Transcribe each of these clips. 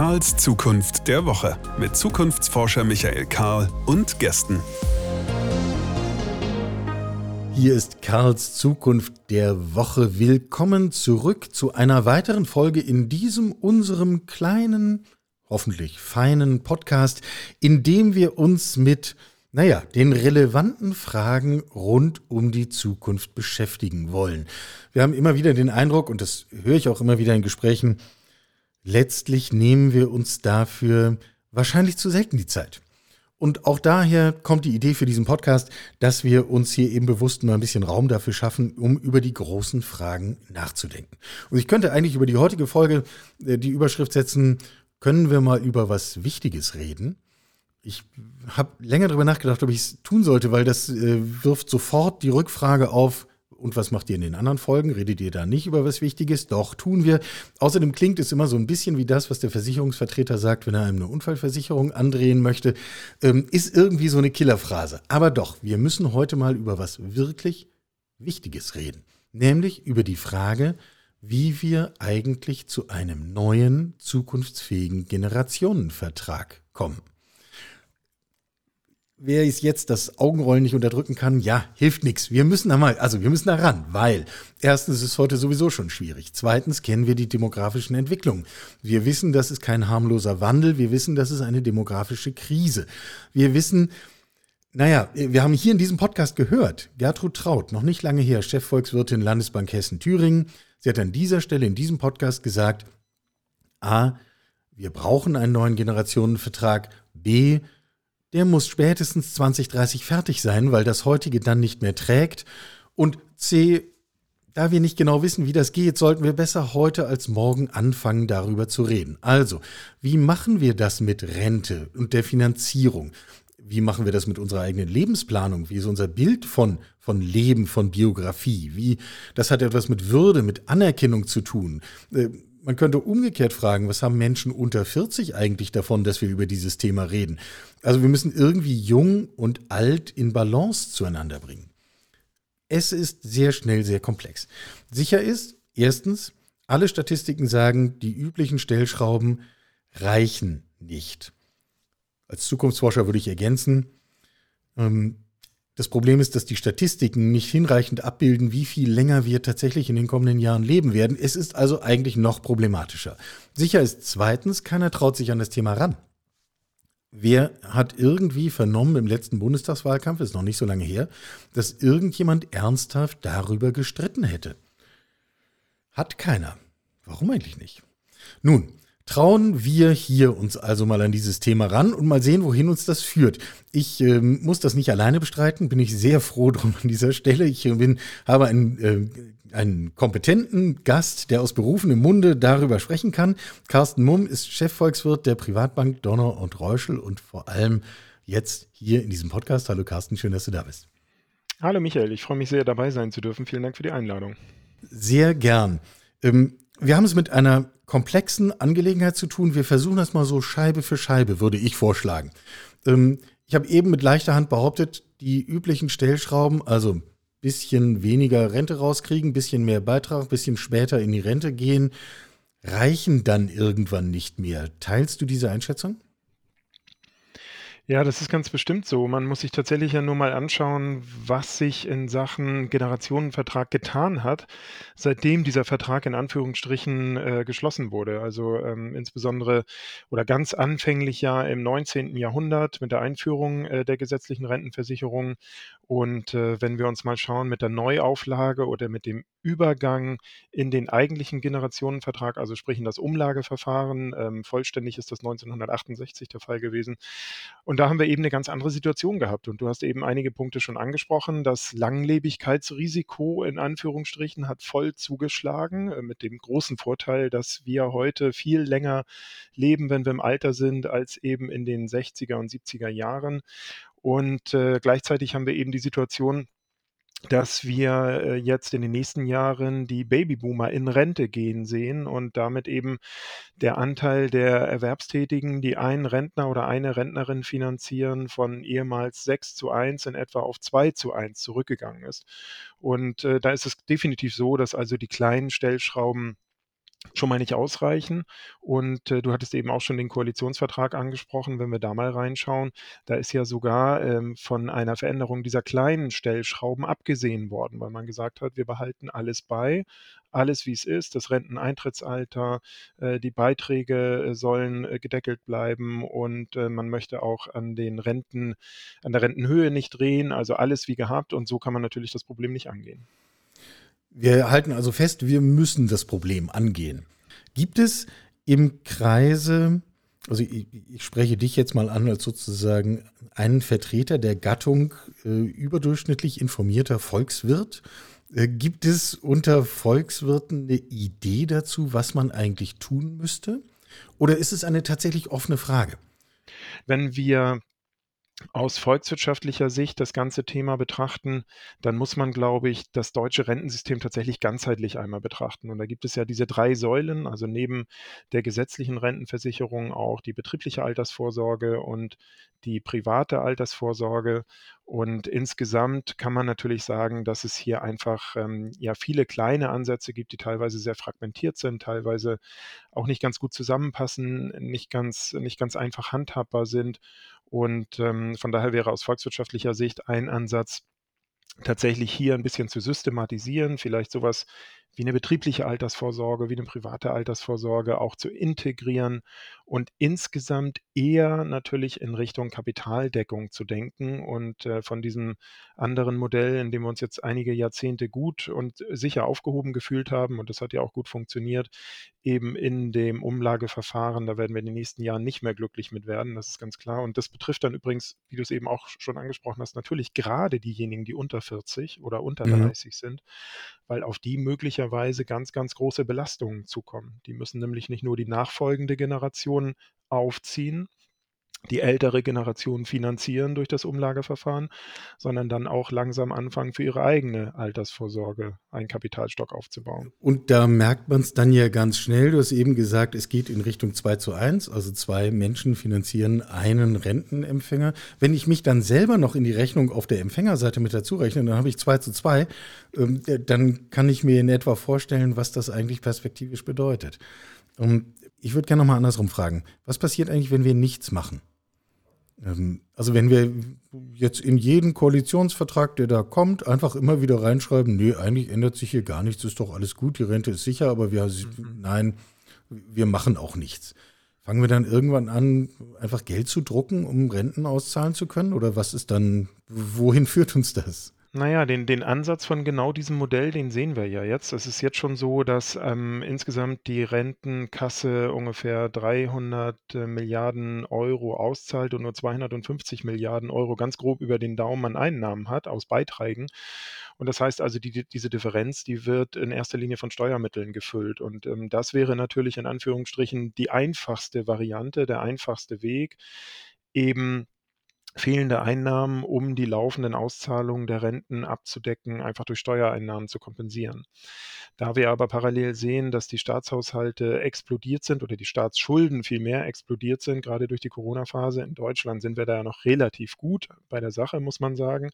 Karls Zukunft der Woche mit Zukunftsforscher Michael Karl und Gästen. Hier ist Karls Zukunft der Woche. Willkommen zurück zu einer weiteren Folge in diesem unserem kleinen, hoffentlich feinen Podcast, in dem wir uns mit naja, den relevanten Fragen rund um die Zukunft beschäftigen wollen. Wir haben immer wieder den Eindruck, und das höre ich auch immer wieder in Gesprächen, letztlich nehmen wir uns dafür wahrscheinlich zu selten die Zeit. Und auch daher kommt die Idee für diesen Podcast, dass wir uns hier eben bewusst mal ein bisschen Raum dafür schaffen, um über die großen Fragen nachzudenken. Und ich könnte eigentlich über die heutige Folge äh, die Überschrift setzen, können wir mal über was Wichtiges reden? Ich habe länger darüber nachgedacht, ob ich es tun sollte, weil das äh, wirft sofort die Rückfrage auf, und was macht ihr in den anderen Folgen? Redet ihr da nicht über was Wichtiges? Doch, tun wir. Außerdem klingt es immer so ein bisschen wie das, was der Versicherungsvertreter sagt, wenn er einem eine Unfallversicherung andrehen möchte. Ähm, ist irgendwie so eine Killerphrase. Aber doch, wir müssen heute mal über was wirklich Wichtiges reden. Nämlich über die Frage, wie wir eigentlich zu einem neuen, zukunftsfähigen Generationenvertrag kommen wer es jetzt das Augenrollen nicht unterdrücken kann, ja, hilft nichts. Wir müssen da mal, also wir müssen da ran, weil erstens ist es heute sowieso schon schwierig. Zweitens kennen wir die demografischen Entwicklungen. Wir wissen, das ist kein harmloser Wandel. Wir wissen, das ist eine demografische Krise. Wir wissen, naja, wir haben hier in diesem Podcast gehört, Gertrud Traut, noch nicht lange her, Chefvolkswirtin Landesbank Hessen-Thüringen. Sie hat an dieser Stelle in diesem Podcast gesagt, A, wir brauchen einen neuen Generationenvertrag. B, der muss spätestens 2030 fertig sein, weil das heutige dann nicht mehr trägt. Und C, da wir nicht genau wissen, wie das geht, sollten wir besser heute als morgen anfangen, darüber zu reden. Also, wie machen wir das mit Rente und der Finanzierung? Wie machen wir das mit unserer eigenen Lebensplanung? Wie ist unser Bild von, von Leben, von Biografie? Wie, das hat etwas mit Würde, mit Anerkennung zu tun. Man könnte umgekehrt fragen, was haben Menschen unter 40 eigentlich davon, dass wir über dieses Thema reden? Also wir müssen irgendwie jung und alt in Balance zueinander bringen. Es ist sehr schnell sehr komplex. Sicher ist, erstens, alle Statistiken sagen, die üblichen Stellschrauben reichen nicht. Als Zukunftsforscher würde ich ergänzen, ähm, das Problem ist, dass die Statistiken nicht hinreichend abbilden, wie viel länger wir tatsächlich in den kommenden Jahren leben werden. Es ist also eigentlich noch problematischer. Sicher ist zweitens, keiner traut sich an das Thema ran. Wer hat irgendwie vernommen im letzten Bundestagswahlkampf, ist noch nicht so lange her, dass irgendjemand ernsthaft darüber gestritten hätte? Hat keiner. Warum eigentlich nicht? Nun, Trauen wir hier uns also mal an dieses Thema ran und mal sehen, wohin uns das führt. Ich äh, muss das nicht alleine bestreiten, bin ich sehr froh drum an dieser Stelle. Ich äh, bin, habe einen, äh, einen kompetenten Gast, der aus berufenem Munde darüber sprechen kann. Carsten Mumm ist Chefvolkswirt der Privatbank Donner und Reuschel und vor allem jetzt hier in diesem Podcast. Hallo Carsten, schön, dass du da bist. Hallo Michael, ich freue mich sehr dabei sein zu dürfen. Vielen Dank für die Einladung. Sehr gern. Ähm, wir haben es mit einer komplexen Angelegenheit zu tun. Wir versuchen das mal so Scheibe für Scheibe, würde ich vorschlagen. Ähm, ich habe eben mit leichter Hand behauptet, die üblichen Stellschrauben, also bisschen weniger Rente rauskriegen, bisschen mehr Beitrag, bisschen später in die Rente gehen, reichen dann irgendwann nicht mehr. Teilst du diese Einschätzung? Ja, das ist ganz bestimmt so. Man muss sich tatsächlich ja nur mal anschauen, was sich in Sachen Generationenvertrag getan hat, seitdem dieser Vertrag in Anführungsstrichen äh, geschlossen wurde. Also ähm, insbesondere oder ganz anfänglich ja im 19. Jahrhundert mit der Einführung äh, der gesetzlichen Rentenversicherung. Und äh, wenn wir uns mal schauen mit der Neuauflage oder mit dem Übergang in den eigentlichen Generationenvertrag, also sprich in das Umlageverfahren, ähm, vollständig ist das 1968 der Fall gewesen. Und da haben wir eben eine ganz andere Situation gehabt. Und du hast eben einige Punkte schon angesprochen. Das Langlebigkeitsrisiko in Anführungsstrichen hat voll zugeschlagen, äh, mit dem großen Vorteil, dass wir heute viel länger leben, wenn wir im Alter sind, als eben in den 60er und 70er Jahren. Und äh, gleichzeitig haben wir eben die Situation, dass wir äh, jetzt in den nächsten Jahren die Babyboomer in Rente gehen sehen und damit eben der Anteil der Erwerbstätigen, die einen Rentner oder eine Rentnerin finanzieren, von ehemals 6 zu 1 in etwa auf 2 zu 1 zurückgegangen ist. Und äh, da ist es definitiv so, dass also die kleinen Stellschrauben schon mal nicht ausreichen. Und äh, du hattest eben auch schon den Koalitionsvertrag angesprochen, wenn wir da mal reinschauen. Da ist ja sogar ähm, von einer Veränderung dieser kleinen Stellschrauben abgesehen worden, weil man gesagt hat, wir behalten alles bei, alles wie es ist, das Renteneintrittsalter, äh, die Beiträge äh, sollen äh, gedeckelt bleiben und äh, man möchte auch an den Renten, an der Rentenhöhe nicht drehen, also alles wie gehabt und so kann man natürlich das Problem nicht angehen. Wir halten also fest, wir müssen das Problem angehen. Gibt es im Kreise, also ich, ich spreche dich jetzt mal an als sozusagen einen Vertreter der Gattung äh, überdurchschnittlich informierter Volkswirt? Äh, gibt es unter Volkswirten eine Idee dazu, was man eigentlich tun müsste? Oder ist es eine tatsächlich offene Frage? Wenn wir aus volkswirtschaftlicher Sicht das ganze Thema betrachten, dann muss man, glaube ich, das deutsche Rentensystem tatsächlich ganzheitlich einmal betrachten. Und da gibt es ja diese drei Säulen, also neben der gesetzlichen Rentenversicherung auch die betriebliche Altersvorsorge und die private Altersvorsorge. Und insgesamt kann man natürlich sagen, dass es hier einfach ähm, ja viele kleine Ansätze gibt, die teilweise sehr fragmentiert sind, teilweise auch nicht ganz gut zusammenpassen, nicht ganz, nicht ganz einfach handhabbar sind. Und ähm, von daher wäre aus volkswirtschaftlicher Sicht ein Ansatz, tatsächlich hier ein bisschen zu systematisieren, vielleicht sowas wie eine betriebliche Altersvorsorge, wie eine private Altersvorsorge auch zu integrieren und insgesamt eher natürlich in Richtung Kapitaldeckung zu denken und äh, von diesem anderen Modell, in dem wir uns jetzt einige Jahrzehnte gut und sicher aufgehoben gefühlt haben, und das hat ja auch gut funktioniert, eben in dem Umlageverfahren, da werden wir in den nächsten Jahren nicht mehr glücklich mit werden, das ist ganz klar. Und das betrifft dann übrigens, wie du es eben auch schon angesprochen hast, natürlich gerade diejenigen, die unter 40 oder unter mhm. 30 sind, weil auf die möglicherweise ganz, ganz große Belastungen zukommen. Die müssen nämlich nicht nur die nachfolgende Generation aufziehen, die ältere Generation finanzieren durch das Umlageverfahren, sondern dann auch langsam anfangen, für ihre eigene Altersvorsorge einen Kapitalstock aufzubauen. Und da merkt man es dann ja ganz schnell. Du hast eben gesagt, es geht in Richtung 2 zu 1, also zwei Menschen finanzieren einen Rentenempfänger. Wenn ich mich dann selber noch in die Rechnung auf der Empfängerseite mit dazu rechne, dann habe ich 2 zu 2, ähm, dann kann ich mir in etwa vorstellen, was das eigentlich perspektivisch bedeutet. Und ich würde gerne nochmal andersrum fragen. Was passiert eigentlich, wenn wir nichts machen? Ähm, also wenn wir jetzt in jeden Koalitionsvertrag, der da kommt, einfach immer wieder reinschreiben, nee, eigentlich ändert sich hier gar nichts, ist doch alles gut, die Rente ist sicher, aber wir, mhm. nein, wir machen auch nichts. Fangen wir dann irgendwann an, einfach Geld zu drucken, um Renten auszahlen zu können? Oder was ist dann, wohin führt uns das? Naja, den, den Ansatz von genau diesem Modell, den sehen wir ja jetzt. Es ist jetzt schon so, dass ähm, insgesamt die Rentenkasse ungefähr 300 äh, Milliarden Euro auszahlt und nur 250 Milliarden Euro ganz grob über den Daumen an Einnahmen hat aus Beiträgen. Und das heißt also, die, diese Differenz, die wird in erster Linie von Steuermitteln gefüllt. Und ähm, das wäre natürlich in Anführungsstrichen die einfachste Variante, der einfachste Weg, eben fehlende Einnahmen, um die laufenden Auszahlungen der Renten abzudecken, einfach durch Steuereinnahmen zu kompensieren. Da wir aber parallel sehen, dass die Staatshaushalte explodiert sind oder die Staatsschulden vielmehr explodiert sind, gerade durch die Corona-Phase in Deutschland, sind wir da ja noch relativ gut bei der Sache, muss man sagen.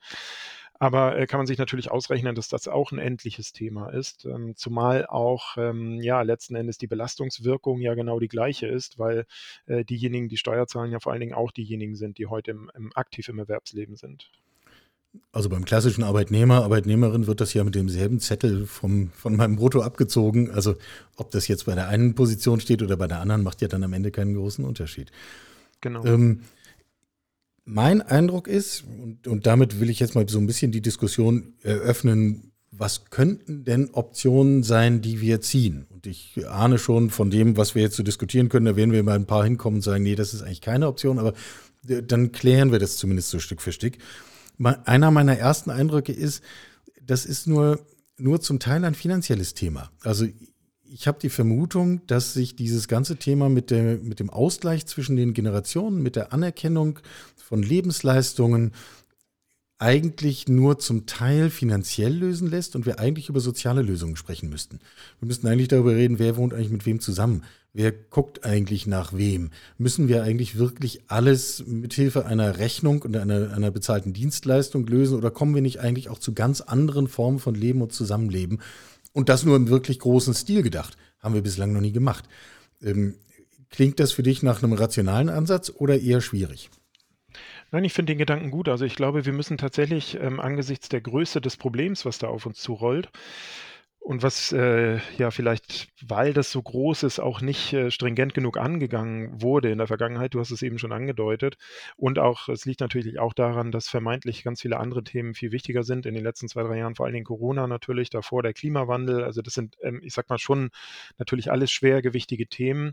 Aber äh, kann man sich natürlich ausrechnen, dass das auch ein endliches Thema ist, ähm, zumal auch ähm, ja letzten Endes die Belastungswirkung ja genau die gleiche ist, weil äh, diejenigen, die Steuer zahlen, ja vor allen Dingen auch diejenigen sind, die heute im, im aktiv im Erwerbsleben sind. Also beim klassischen Arbeitnehmer, Arbeitnehmerin wird das ja mit demselben Zettel vom, von meinem Brutto abgezogen. Also ob das jetzt bei der einen Position steht oder bei der anderen, macht ja dann am Ende keinen großen Unterschied. Genau. Ähm, mein Eindruck ist, und, und damit will ich jetzt mal so ein bisschen die Diskussion eröffnen, was könnten denn Optionen sein, die wir ziehen? Und ich ahne schon von dem, was wir jetzt so diskutieren können, da werden wir mal ein paar hinkommen und sagen, nee, das ist eigentlich keine Option, aber dann klären wir das zumindest so Stück für Stück. Einer meiner ersten Eindrücke ist, das ist nur, nur zum Teil ein finanzielles Thema. Also ich habe die Vermutung, dass sich dieses ganze Thema mit, der, mit dem Ausgleich zwischen den Generationen, mit der Anerkennung von Lebensleistungen eigentlich nur zum Teil finanziell lösen lässt und wir eigentlich über soziale Lösungen sprechen müssten. Wir müssten eigentlich darüber reden, wer wohnt eigentlich mit wem zusammen, wer guckt eigentlich nach wem. Müssen wir eigentlich wirklich alles mithilfe einer Rechnung und einer, einer bezahlten Dienstleistung lösen oder kommen wir nicht eigentlich auch zu ganz anderen Formen von Leben und Zusammenleben? Und das nur im wirklich großen Stil gedacht. haben wir bislang noch nie gemacht. Ähm, klingt das für dich nach einem rationalen Ansatz oder eher schwierig? Nein, ich finde den Gedanken gut. Also ich glaube, wir müssen tatsächlich ähm, angesichts der Größe des Problems, was da auf uns zurollt, und was äh, ja vielleicht, weil das so groß ist, auch nicht äh, stringent genug angegangen wurde in der Vergangenheit. Du hast es eben schon angedeutet. Und auch, es liegt natürlich auch daran, dass vermeintlich ganz viele andere Themen viel wichtiger sind in den letzten zwei, drei Jahren, vor allen Dingen Corona natürlich, davor der Klimawandel. Also das sind, ähm, ich sag mal, schon natürlich alles schwergewichtige Themen.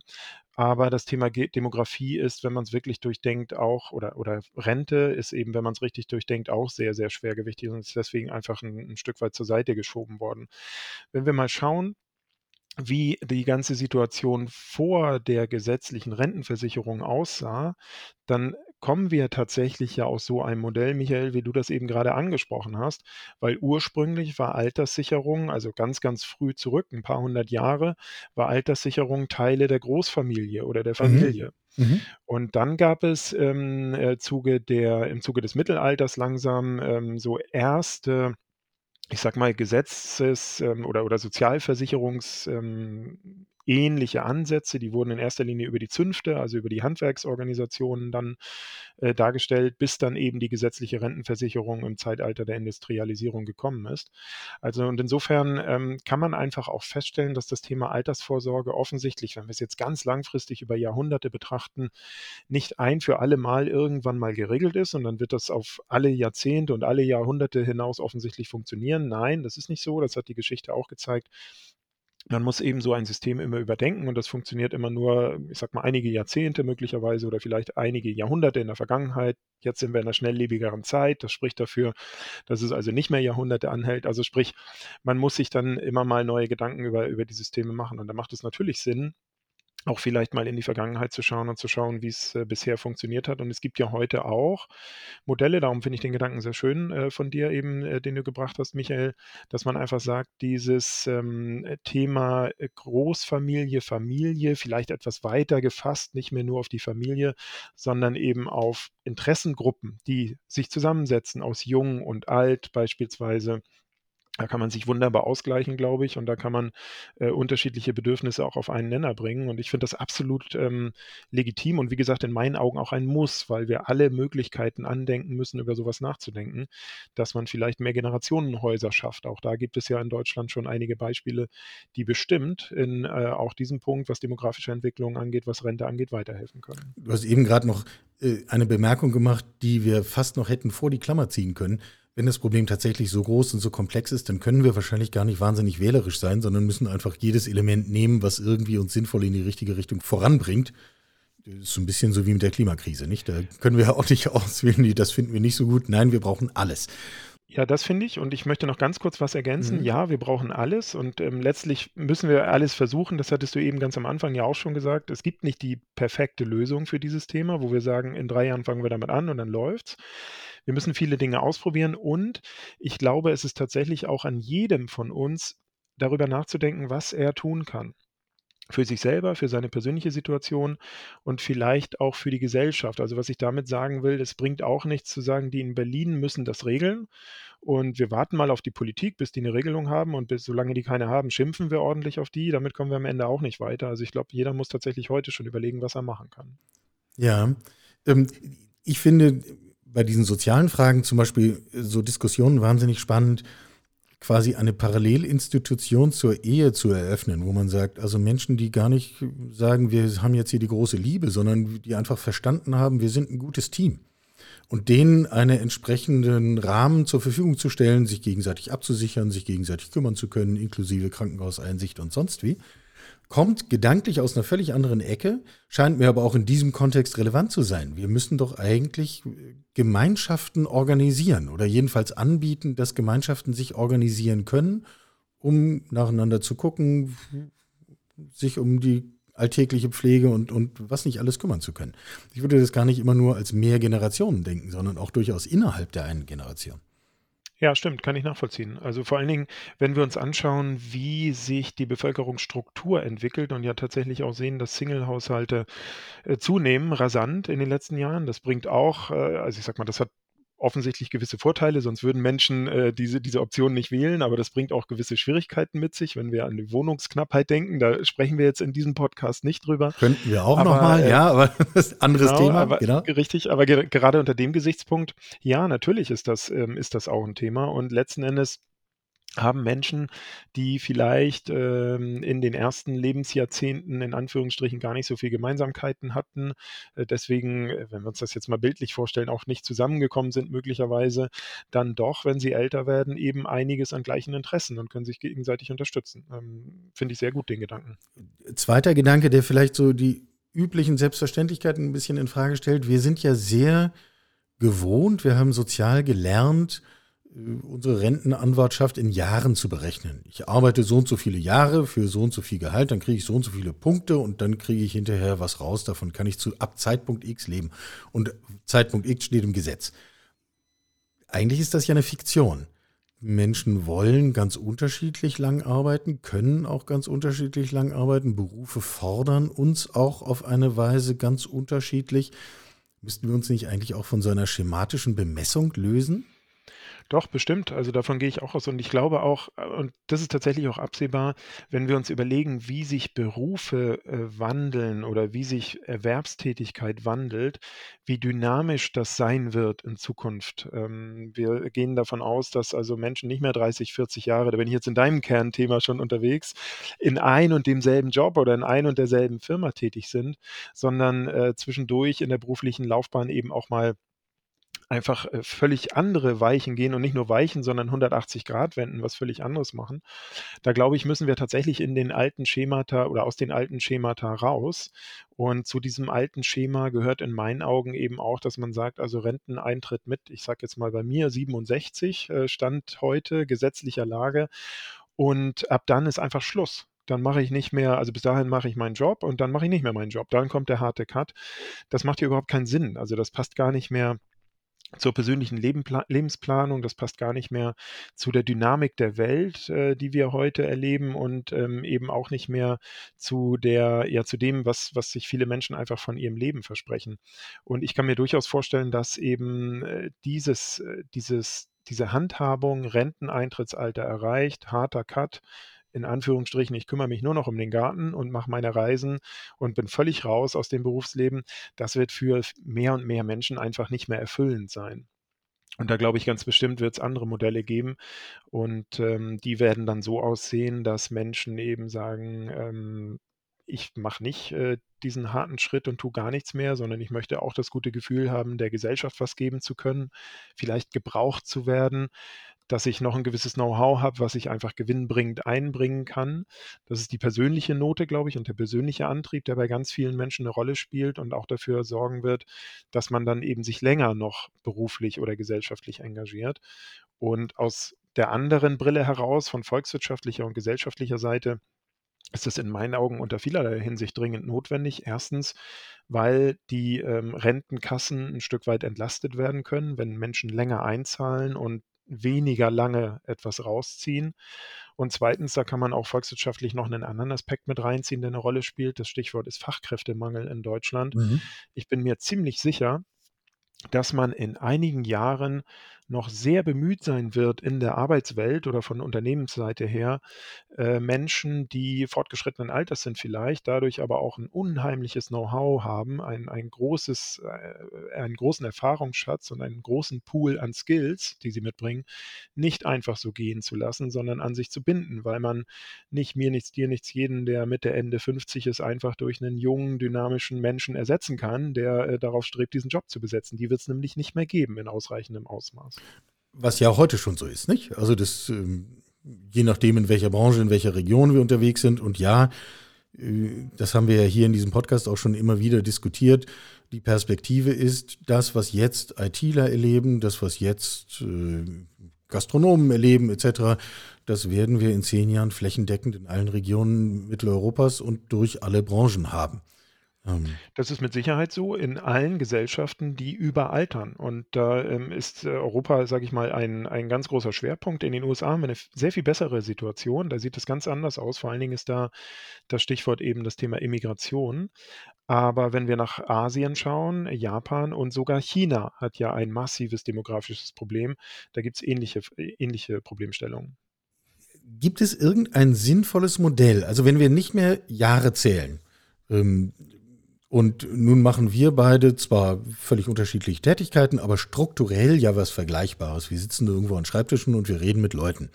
Aber das Thema Demografie ist, wenn man es wirklich durchdenkt, auch, oder, oder Rente ist eben, wenn man es richtig durchdenkt, auch sehr, sehr schwergewichtig und ist deswegen einfach ein, ein Stück weit zur Seite geschoben worden. Wenn wir mal schauen, wie die ganze Situation vor der gesetzlichen Rentenversicherung aussah, dann kommen wir tatsächlich ja aus so einem Modell, Michael, wie du das eben gerade angesprochen hast, weil ursprünglich war Alterssicherung, also ganz, ganz früh zurück, ein paar hundert Jahre, war Alterssicherung Teile der Großfamilie oder der mhm. Familie. Mhm. Und dann gab es ähm, äh, Zuge der, im Zuge des Mittelalters langsam ähm, so erste ich sag mal, Gesetzes- ähm, oder, oder Sozialversicherungs- ähm, ähnliche Ansätze. Die wurden in erster Linie über die Zünfte, also über die Handwerksorganisationen dann äh, dargestellt, bis dann eben die gesetzliche Rentenversicherung im Zeitalter der Industrialisierung gekommen ist. Also und insofern ähm, kann man einfach auch feststellen, dass das Thema Altersvorsorge offensichtlich, wenn wir es jetzt ganz langfristig über Jahrhunderte betrachten, nicht ein für alle Mal irgendwann mal geregelt ist und dann wird das auf alle Jahrzehnte und alle Jahrhunderte hinaus offensichtlich funktionieren. Nein, das ist nicht so. Das hat die Geschichte auch gezeigt man muss eben so ein System immer überdenken und das funktioniert immer nur, ich sag mal, einige Jahrzehnte möglicherweise oder vielleicht einige Jahrhunderte in der Vergangenheit. Jetzt sind wir in einer schnelllebigeren Zeit. Das spricht dafür, dass es also nicht mehr Jahrhunderte anhält. Also sprich, man muss sich dann immer mal neue Gedanken über, über die Systeme machen. Und da macht es natürlich Sinn, auch vielleicht mal in die Vergangenheit zu schauen und zu schauen, wie es äh, bisher funktioniert hat. Und es gibt ja heute auch Modelle, darum finde ich den Gedanken sehr schön äh, von dir eben, äh, den du gebracht hast, Michael, dass man einfach sagt, dieses ähm, Thema äh, Großfamilie, Familie, vielleicht etwas weiter gefasst, nicht mehr nur auf die Familie, sondern eben auf Interessengruppen, die sich zusammensetzen aus jung und alt beispielsweise da kann man sich wunderbar ausgleichen, glaube ich, und da kann man äh, unterschiedliche Bedürfnisse auch auf einen Nenner bringen. Und ich finde das absolut ähm, legitim und wie gesagt, in meinen Augen auch ein Muss, weil wir alle Möglichkeiten andenken müssen, über sowas nachzudenken, dass man vielleicht mehr Generationenhäuser schafft. Auch da gibt es ja in Deutschland schon einige Beispiele, die bestimmt in äh, auch diesem Punkt, was demografische Entwicklung angeht, was Rente angeht, weiterhelfen können. Du hast eben gerade noch äh, eine Bemerkung gemacht, die wir fast noch hätten vor die Klammer ziehen können wenn das Problem tatsächlich so groß und so komplex ist, dann können wir wahrscheinlich gar nicht wahnsinnig wählerisch sein, sondern müssen einfach jedes Element nehmen, was irgendwie uns sinnvoll in die richtige Richtung voranbringt. Das ist so ein bisschen so wie mit der Klimakrise, nicht? Da können wir auch nicht auswählen, das finden wir nicht so gut. Nein, wir brauchen alles. Ja, das finde ich. Und ich möchte noch ganz kurz was ergänzen. Mhm. Ja, wir brauchen alles. Und ähm, letztlich müssen wir alles versuchen. Das hattest du eben ganz am Anfang ja auch schon gesagt. Es gibt nicht die perfekte Lösung für dieses Thema, wo wir sagen, in drei Jahren fangen wir damit an und dann läuft's. Wir müssen viele Dinge ausprobieren und ich glaube, es ist tatsächlich auch an jedem von uns darüber nachzudenken, was er tun kann. Für sich selber, für seine persönliche Situation und vielleicht auch für die Gesellschaft. Also was ich damit sagen will, es bringt auch nichts zu sagen, die in Berlin müssen das regeln und wir warten mal auf die Politik, bis die eine Regelung haben und bis solange die keine haben, schimpfen wir ordentlich auf die. Damit kommen wir am Ende auch nicht weiter. Also ich glaube, jeder muss tatsächlich heute schon überlegen, was er machen kann. Ja, ähm, ich finde, bei diesen sozialen Fragen zum Beispiel so Diskussionen wahnsinnig spannend, quasi eine Parallelinstitution zur Ehe zu eröffnen, wo man sagt, also Menschen, die gar nicht sagen, wir haben jetzt hier die große Liebe, sondern die einfach verstanden haben, wir sind ein gutes Team. Und denen einen entsprechenden Rahmen zur Verfügung zu stellen, sich gegenseitig abzusichern, sich gegenseitig kümmern zu können, inklusive Krankenhauseinsicht und sonst wie kommt gedanklich aus einer völlig anderen Ecke, scheint mir aber auch in diesem Kontext relevant zu sein. Wir müssen doch eigentlich Gemeinschaften organisieren oder jedenfalls anbieten, dass Gemeinschaften sich organisieren können, um nacheinander zu gucken, sich um die alltägliche Pflege und, und was nicht alles kümmern zu können. Ich würde das gar nicht immer nur als mehr Generationen denken, sondern auch durchaus innerhalb der einen Generation. Ja, stimmt, kann ich nachvollziehen. Also vor allen Dingen, wenn wir uns anschauen, wie sich die Bevölkerungsstruktur entwickelt und ja tatsächlich auch sehen, dass Single-Haushalte äh, zunehmen, rasant in den letzten Jahren. Das bringt auch, äh, also ich sag mal, das hat offensichtlich gewisse Vorteile, sonst würden Menschen äh, diese, diese Option nicht wählen, aber das bringt auch gewisse Schwierigkeiten mit sich, wenn wir an die Wohnungsknappheit denken. Da sprechen wir jetzt in diesem Podcast nicht drüber. Könnten wir auch nochmal, äh, ja, aber das ist ein anderes genau, Thema. Aber, genau. Richtig, aber ge gerade unter dem Gesichtspunkt, ja, natürlich ist das, ähm, ist das auch ein Thema und letzten Endes haben Menschen, die vielleicht ähm, in den ersten Lebensjahrzehnten in Anführungsstrichen gar nicht so viel Gemeinsamkeiten hatten, äh, deswegen, äh, wenn wir uns das jetzt mal bildlich vorstellen, auch nicht zusammengekommen sind möglicherweise, dann doch, wenn sie älter werden, eben einiges an gleichen Interessen und können sich gegenseitig unterstützen. Ähm, Finde ich sehr gut den Gedanken. Zweiter Gedanke, der vielleicht so die üblichen Selbstverständlichkeiten ein bisschen in Frage stellt. Wir sind ja sehr gewohnt, wir haben sozial gelernt, unsere Rentenanwartschaft in Jahren zu berechnen. Ich arbeite so und so viele Jahre für so und so viel Gehalt, dann kriege ich so und so viele Punkte und dann kriege ich hinterher was raus. Davon kann ich zu ab Zeitpunkt X leben. Und Zeitpunkt X steht im Gesetz. Eigentlich ist das ja eine Fiktion. Menschen wollen ganz unterschiedlich lang arbeiten, können auch ganz unterschiedlich lang arbeiten. Berufe fordern uns auch auf eine Weise ganz unterschiedlich. Müssten wir uns nicht eigentlich auch von so einer schematischen Bemessung lösen? Doch, bestimmt. Also davon gehe ich auch aus. Und ich glaube auch, äh, und das ist tatsächlich auch absehbar, wenn wir uns überlegen, wie sich Berufe äh, wandeln oder wie sich Erwerbstätigkeit wandelt, wie dynamisch das sein wird in Zukunft. Ähm, wir gehen davon aus, dass also Menschen nicht mehr 30, 40 Jahre, da bin ich jetzt in deinem Kernthema schon unterwegs, in ein und demselben Job oder in ein und derselben Firma tätig sind, sondern äh, zwischendurch in der beruflichen Laufbahn eben auch mal einfach äh, völlig andere Weichen gehen und nicht nur Weichen, sondern 180 Grad wenden, was völlig anderes machen. Da glaube ich, müssen wir tatsächlich in den alten Schemata oder aus den alten Schemata raus. Und zu diesem alten Schema gehört in meinen Augen eben auch, dass man sagt, also Renteneintritt mit, ich sage jetzt mal bei mir 67 äh, Stand heute gesetzlicher Lage. Und ab dann ist einfach Schluss dann mache ich nicht mehr, also bis dahin mache ich meinen Job und dann mache ich nicht mehr meinen Job. Dann kommt der harte Cut. Das macht ja überhaupt keinen Sinn. Also das passt gar nicht mehr zur persönlichen Lebensplanung. Das passt gar nicht mehr zu der Dynamik der Welt, äh, die wir heute erleben und ähm, eben auch nicht mehr zu der, ja, zu dem, was, was sich viele Menschen einfach von ihrem Leben versprechen. Und ich kann mir durchaus vorstellen, dass eben äh, dieses, äh, dieses, diese Handhabung Renteneintrittsalter erreicht, harter Cut, in Anführungsstrichen, ich kümmere mich nur noch um den Garten und mache meine Reisen und bin völlig raus aus dem Berufsleben, das wird für mehr und mehr Menschen einfach nicht mehr erfüllend sein. Und da glaube ich ganz bestimmt wird es andere Modelle geben und ähm, die werden dann so aussehen, dass Menschen eben sagen, ähm, ich mache nicht äh, diesen harten Schritt und tue gar nichts mehr, sondern ich möchte auch das gute Gefühl haben, der Gesellschaft was geben zu können, vielleicht gebraucht zu werden, dass ich noch ein gewisses Know-how habe, was ich einfach gewinnbringend einbringen kann. Das ist die persönliche Note, glaube ich, und der persönliche Antrieb, der bei ganz vielen Menschen eine Rolle spielt und auch dafür sorgen wird, dass man dann eben sich länger noch beruflich oder gesellschaftlich engagiert. Und aus der anderen Brille heraus, von volkswirtschaftlicher und gesellschaftlicher Seite, ist es in meinen Augen unter vielerlei Hinsicht dringend notwendig. Erstens, weil die ähm, Rentenkassen ein Stück weit entlastet werden können, wenn Menschen länger einzahlen und weniger lange etwas rausziehen. Und zweitens, da kann man auch volkswirtschaftlich noch einen anderen Aspekt mit reinziehen, der eine Rolle spielt. Das Stichwort ist Fachkräftemangel in Deutschland. Mhm. Ich bin mir ziemlich sicher, dass man in einigen Jahren noch sehr bemüht sein wird in der Arbeitswelt oder von Unternehmensseite her, äh, Menschen, die fortgeschrittenen Alters sind vielleicht, dadurch aber auch ein unheimliches Know-how haben, ein, ein großes, äh, einen großen Erfahrungsschatz und einen großen Pool an Skills, die sie mitbringen, nicht einfach so gehen zu lassen, sondern an sich zu binden, weil man nicht mir nichts, dir nichts, jeden, der Mitte, Ende 50 ist, einfach durch einen jungen, dynamischen Menschen ersetzen kann, der äh, darauf strebt, diesen Job zu besetzen. Die wird es nämlich nicht mehr geben in ausreichendem Ausmaß. Was ja auch heute schon so ist, nicht? Also das, ähm, je nachdem, in welcher Branche, in welcher Region wir unterwegs sind. Und ja, äh, das haben wir ja hier in diesem Podcast auch schon immer wieder diskutiert. Die Perspektive ist das, was jetzt ITler erleben, das, was jetzt äh, Gastronomen erleben, etc. Das werden wir in zehn Jahren flächendeckend in allen Regionen Mitteleuropas und durch alle Branchen haben. Ähm. Das ist mit Sicherheit so in allen Gesellschaften, die überaltern. Und da ähm, ist äh, Europa, sage ich mal, ein, ein ganz großer Schwerpunkt. In den USA haben wir eine sehr viel bessere Situation. Da sieht es ganz anders aus. Vor allen Dingen ist da das Stichwort eben das Thema Immigration. Aber wenn wir nach Asien schauen, Japan und sogar China hat ja ein massives demografisches Problem. Da gibt es ähnliche, ähnliche Problemstellungen. Gibt es irgendein sinnvolles Modell? Also wenn wir nicht mehr Jahre zählen, ähm, und nun machen wir beide zwar völlig unterschiedliche Tätigkeiten, aber strukturell ja was Vergleichbares. Wir sitzen irgendwo an Schreibtischen und wir reden mit Leuten.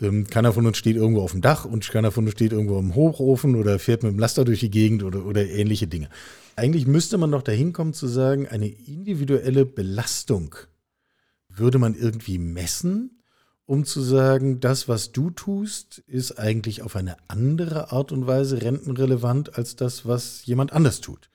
Ähm, keiner von uns steht irgendwo auf dem Dach und keiner von uns steht irgendwo im Hochofen oder fährt mit dem Laster durch die Gegend oder, oder ähnliche Dinge. Eigentlich müsste man doch dahin kommen zu sagen, eine individuelle Belastung würde man irgendwie messen um zu sagen, das, was du tust, ist eigentlich auf eine andere Art und Weise rentenrelevant als das, was jemand anders tut.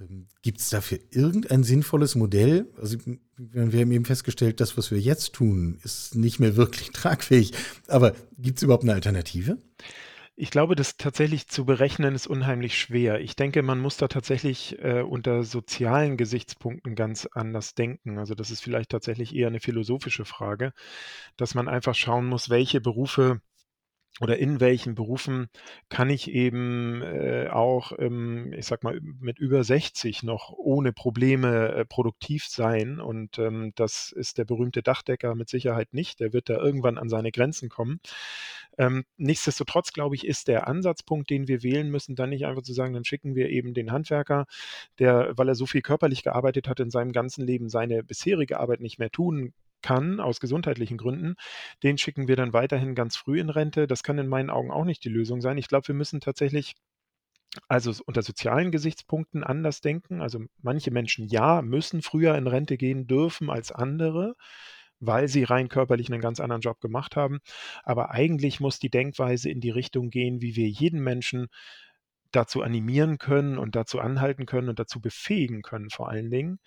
Ähm, Gibt es dafür irgendein sinnvolles Modell? Also wir haben eben festgestellt, das, was wir jetzt tun, ist nicht mehr wirklich tragfähig. Aber gibt es überhaupt eine Alternative? Ich glaube, das tatsächlich zu berechnen ist unheimlich schwer. Ich denke, man muss da tatsächlich äh, unter sozialen Gesichtspunkten ganz anders denken. Also das ist vielleicht tatsächlich eher eine philosophische Frage, dass man einfach schauen muss, welche Berufe oder in welchen Berufen kann ich eben äh, auch, ähm, ich sag mal, mit über 60 noch ohne Probleme äh, produktiv sein. Und ähm, das ist der berühmte Dachdecker mit Sicherheit nicht. Der wird da irgendwann an seine Grenzen kommen. Ähm, nichtsdestotrotz, glaube ich, ist der Ansatzpunkt, den wir wählen müssen, dann nicht einfach zu sagen, dann schicken wir eben den Handwerker, der, weil er so viel körperlich gearbeitet hat in seinem ganzen Leben, seine bisherige Arbeit nicht mehr tun kann, aus gesundheitlichen Gründen, den schicken wir dann weiterhin ganz früh in Rente. Das kann in meinen Augen auch nicht die Lösung sein. Ich glaube, wir müssen tatsächlich also unter sozialen Gesichtspunkten anders denken. Also manche Menschen ja müssen früher in Rente gehen dürfen als andere weil sie rein körperlich einen ganz anderen Job gemacht haben. Aber eigentlich muss die Denkweise in die Richtung gehen, wie wir jeden Menschen dazu animieren können und dazu anhalten können und dazu befähigen können, vor allen Dingen,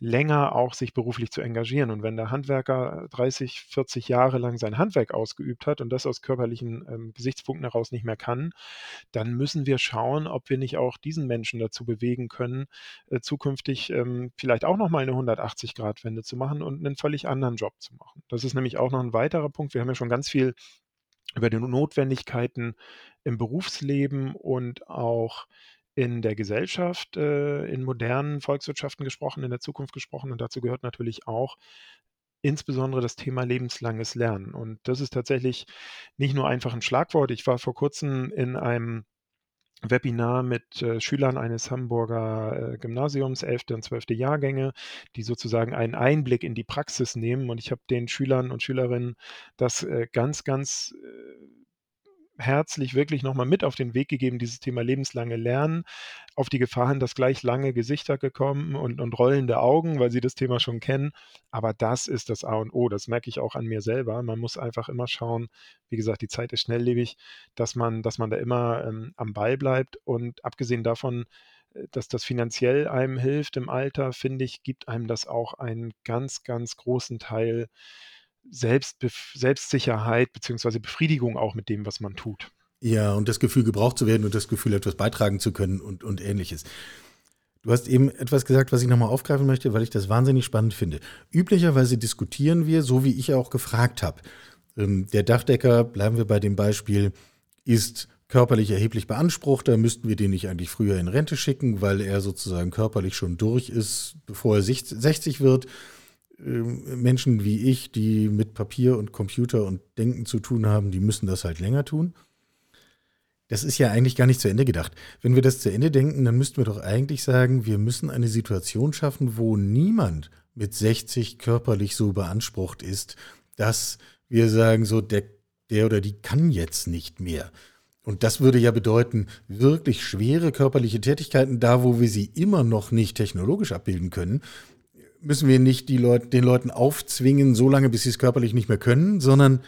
länger auch sich beruflich zu engagieren. Und wenn der Handwerker 30, 40 Jahre lang sein Handwerk ausgeübt hat und das aus körperlichen ähm, Gesichtspunkten heraus nicht mehr kann, dann müssen wir schauen, ob wir nicht auch diesen Menschen dazu bewegen können, äh, zukünftig ähm, vielleicht auch nochmal eine 180-Grad-Wende zu machen und einen völlig anderen Job zu machen. Das ist nämlich auch noch ein weiterer Punkt. Wir haben ja schon ganz viel über die Notwendigkeiten im Berufsleben und auch in der Gesellschaft, äh, in modernen Volkswirtschaften gesprochen, in der Zukunft gesprochen. Und dazu gehört natürlich auch insbesondere das Thema lebenslanges Lernen. Und das ist tatsächlich nicht nur einfach ein Schlagwort. Ich war vor kurzem in einem Webinar mit äh, Schülern eines Hamburger äh, Gymnasiums, 11. und 12. Jahrgänge, die sozusagen einen Einblick in die Praxis nehmen. Und ich habe den Schülern und Schülerinnen das äh, ganz, ganz äh, herzlich wirklich nochmal mit auf den Weg gegeben, dieses Thema lebenslange Lernen, auf die Gefahr hin, dass gleich lange Gesichter gekommen und, und rollende Augen, weil sie das Thema schon kennen. Aber das ist das A und O. Das merke ich auch an mir selber. Man muss einfach immer schauen, wie gesagt, die Zeit ist schnelllebig, dass man, dass man da immer ähm, am Ball bleibt. Und abgesehen davon, äh, dass das finanziell einem hilft im Alter, finde ich, gibt einem das auch einen ganz, ganz großen Teil Selbstbef Selbstsicherheit beziehungsweise Befriedigung auch mit dem, was man tut. Ja, und das Gefühl, gebraucht zu werden und das Gefühl, etwas beitragen zu können und, und ähnliches. Du hast eben etwas gesagt, was ich nochmal aufgreifen möchte, weil ich das wahnsinnig spannend finde. Üblicherweise diskutieren wir, so wie ich auch gefragt habe. Ähm, der Dachdecker, bleiben wir bei dem Beispiel, ist körperlich erheblich beansprucht. Da müssten wir den nicht eigentlich früher in Rente schicken, weil er sozusagen körperlich schon durch ist, bevor er 60 wird. Ähm, Menschen wie ich, die mit Papier und Computer und Denken zu tun haben, die müssen das halt länger tun. Das ist ja eigentlich gar nicht zu Ende gedacht. Wenn wir das zu Ende denken, dann müssten wir doch eigentlich sagen, wir müssen eine Situation schaffen, wo niemand mit 60 körperlich so beansprucht ist, dass wir sagen, so der, der oder die kann jetzt nicht mehr. Und das würde ja bedeuten, wirklich schwere körperliche Tätigkeiten, da wo wir sie immer noch nicht technologisch abbilden können, müssen wir nicht die Leute, den Leuten aufzwingen, so lange, bis sie es körperlich nicht mehr können, sondern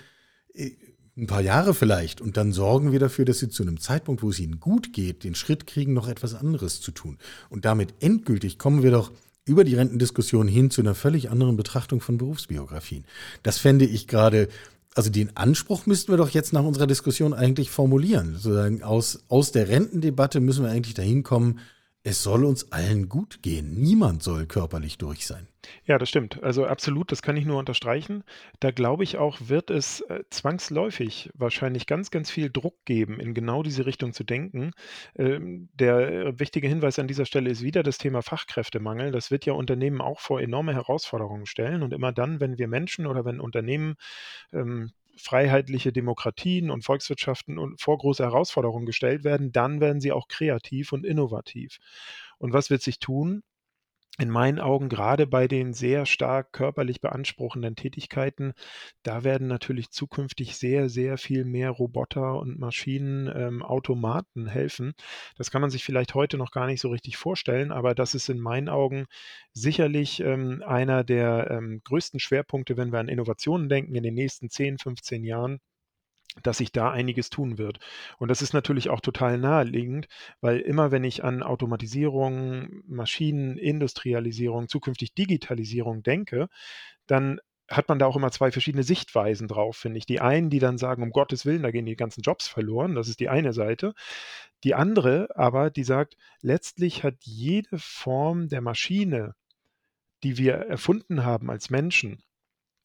äh, ein paar Jahre vielleicht. Und dann sorgen wir dafür, dass sie zu einem Zeitpunkt, wo es ihnen gut geht, den Schritt kriegen, noch etwas anderes zu tun. Und damit endgültig kommen wir doch über die Rentendiskussion hin zu einer völlig anderen Betrachtung von Berufsbiografien. Das fände ich gerade, also den Anspruch müssten wir doch jetzt nach unserer Diskussion eigentlich formulieren. Sozusagen aus, aus der Rentendebatte müssen wir eigentlich dahin kommen, es soll uns allen gut gehen. Niemand soll körperlich durch sein. Ja, das stimmt. Also absolut, das kann ich nur unterstreichen. Da glaube ich auch, wird es äh, zwangsläufig wahrscheinlich ganz, ganz viel Druck geben, in genau diese Richtung zu denken. Ähm, der wichtige Hinweis an dieser Stelle ist wieder das Thema Fachkräftemangel. Das wird ja Unternehmen auch vor enorme Herausforderungen stellen. Und immer dann, wenn wir Menschen oder wenn Unternehmen ähm, freiheitliche Demokratien und Volkswirtschaften vor große Herausforderungen gestellt werden, dann werden sie auch kreativ und innovativ. Und was wird sich tun? In meinen Augen gerade bei den sehr stark körperlich beanspruchenden Tätigkeiten, da werden natürlich zukünftig sehr, sehr viel mehr Roboter und Maschinen, ähm, Automaten helfen. Das kann man sich vielleicht heute noch gar nicht so richtig vorstellen, aber das ist in meinen Augen sicherlich ähm, einer der ähm, größten Schwerpunkte, wenn wir an Innovationen denken in den nächsten 10, 15 Jahren dass sich da einiges tun wird. Und das ist natürlich auch total naheliegend, weil immer wenn ich an Automatisierung, Maschinen, Industrialisierung, zukünftig Digitalisierung denke, dann hat man da auch immer zwei verschiedene Sichtweisen drauf, finde ich. Die einen, die dann sagen, um Gottes Willen, da gehen die ganzen Jobs verloren, das ist die eine Seite. Die andere aber, die sagt, letztlich hat jede Form der Maschine, die wir erfunden haben als Menschen,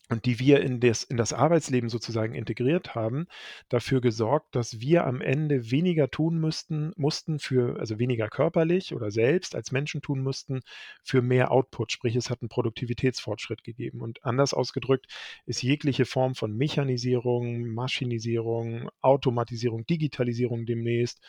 und die wir in das, in das Arbeitsleben sozusagen integriert haben, dafür gesorgt, dass wir am Ende weniger tun müssten, mussten für, also weniger körperlich oder selbst als Menschen tun mussten, für mehr Output. Sprich, es hat einen Produktivitätsfortschritt gegeben. Und anders ausgedrückt ist jegliche Form von Mechanisierung, Maschinisierung, Automatisierung, Digitalisierung demnächst,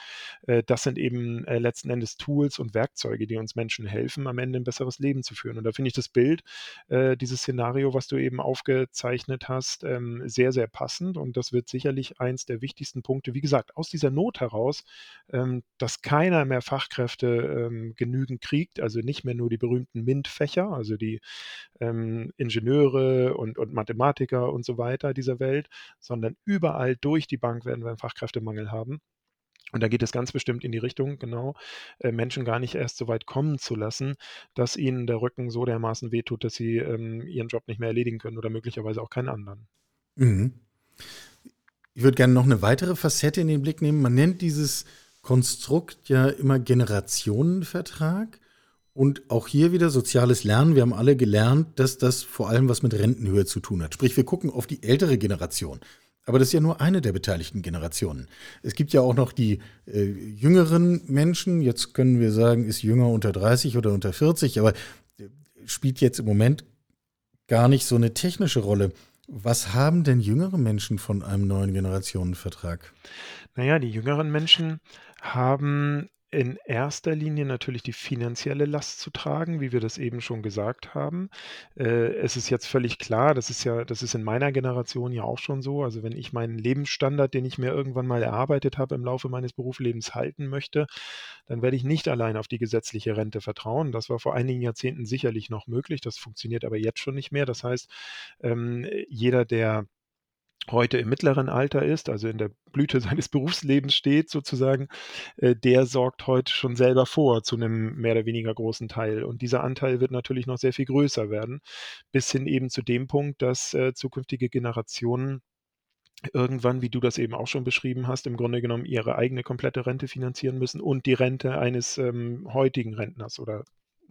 äh, das sind eben äh, letzten Endes Tools und Werkzeuge, die uns Menschen helfen, am Ende ein besseres Leben zu führen. Und da finde ich das Bild, äh, dieses Szenario, was du eben aufgegeben aufgezeichnet hast, ähm, sehr, sehr passend. Und das wird sicherlich eins der wichtigsten Punkte, wie gesagt, aus dieser Not heraus, ähm, dass keiner mehr Fachkräfte ähm, genügend kriegt, also nicht mehr nur die berühmten MINT-Fächer, also die ähm, Ingenieure und, und Mathematiker und so weiter dieser Welt, sondern überall durch die Bank werden wir einen Fachkräftemangel haben. Und da geht es ganz bestimmt in die Richtung, genau, äh, Menschen gar nicht erst so weit kommen zu lassen, dass ihnen der Rücken so dermaßen wehtut, dass sie ähm, ihren Job nicht mehr erledigen können oder möglicherweise auch keinen anderen. Mhm. Ich würde gerne noch eine weitere Facette in den Blick nehmen. Man nennt dieses Konstrukt ja immer Generationenvertrag. Und auch hier wieder soziales Lernen. Wir haben alle gelernt, dass das vor allem was mit Rentenhöhe zu tun hat. Sprich, wir gucken auf die ältere Generation. Aber das ist ja nur eine der beteiligten Generationen. Es gibt ja auch noch die äh, jüngeren Menschen. Jetzt können wir sagen, ist jünger unter 30 oder unter 40, aber äh, spielt jetzt im Moment gar nicht so eine technische Rolle. Was haben denn jüngere Menschen von einem neuen Generationenvertrag? Naja, die jüngeren Menschen haben in erster Linie natürlich die finanzielle Last zu tragen, wie wir das eben schon gesagt haben. Äh, es ist jetzt völlig klar, das ist ja, das ist in meiner Generation ja auch schon so. Also wenn ich meinen Lebensstandard, den ich mir irgendwann mal erarbeitet habe, im Laufe meines Berufslebens halten möchte, dann werde ich nicht allein auf die gesetzliche Rente vertrauen. Das war vor einigen Jahrzehnten sicherlich noch möglich. Das funktioniert aber jetzt schon nicht mehr. Das heißt, ähm, jeder, der heute im mittleren Alter ist, also in der Blüte seines Berufslebens steht sozusagen, äh, der sorgt heute schon selber vor zu einem mehr oder weniger großen Teil. Und dieser Anteil wird natürlich noch sehr viel größer werden, bis hin eben zu dem Punkt, dass äh, zukünftige Generationen irgendwann, wie du das eben auch schon beschrieben hast, im Grunde genommen ihre eigene komplette Rente finanzieren müssen und die Rente eines ähm, heutigen Rentners oder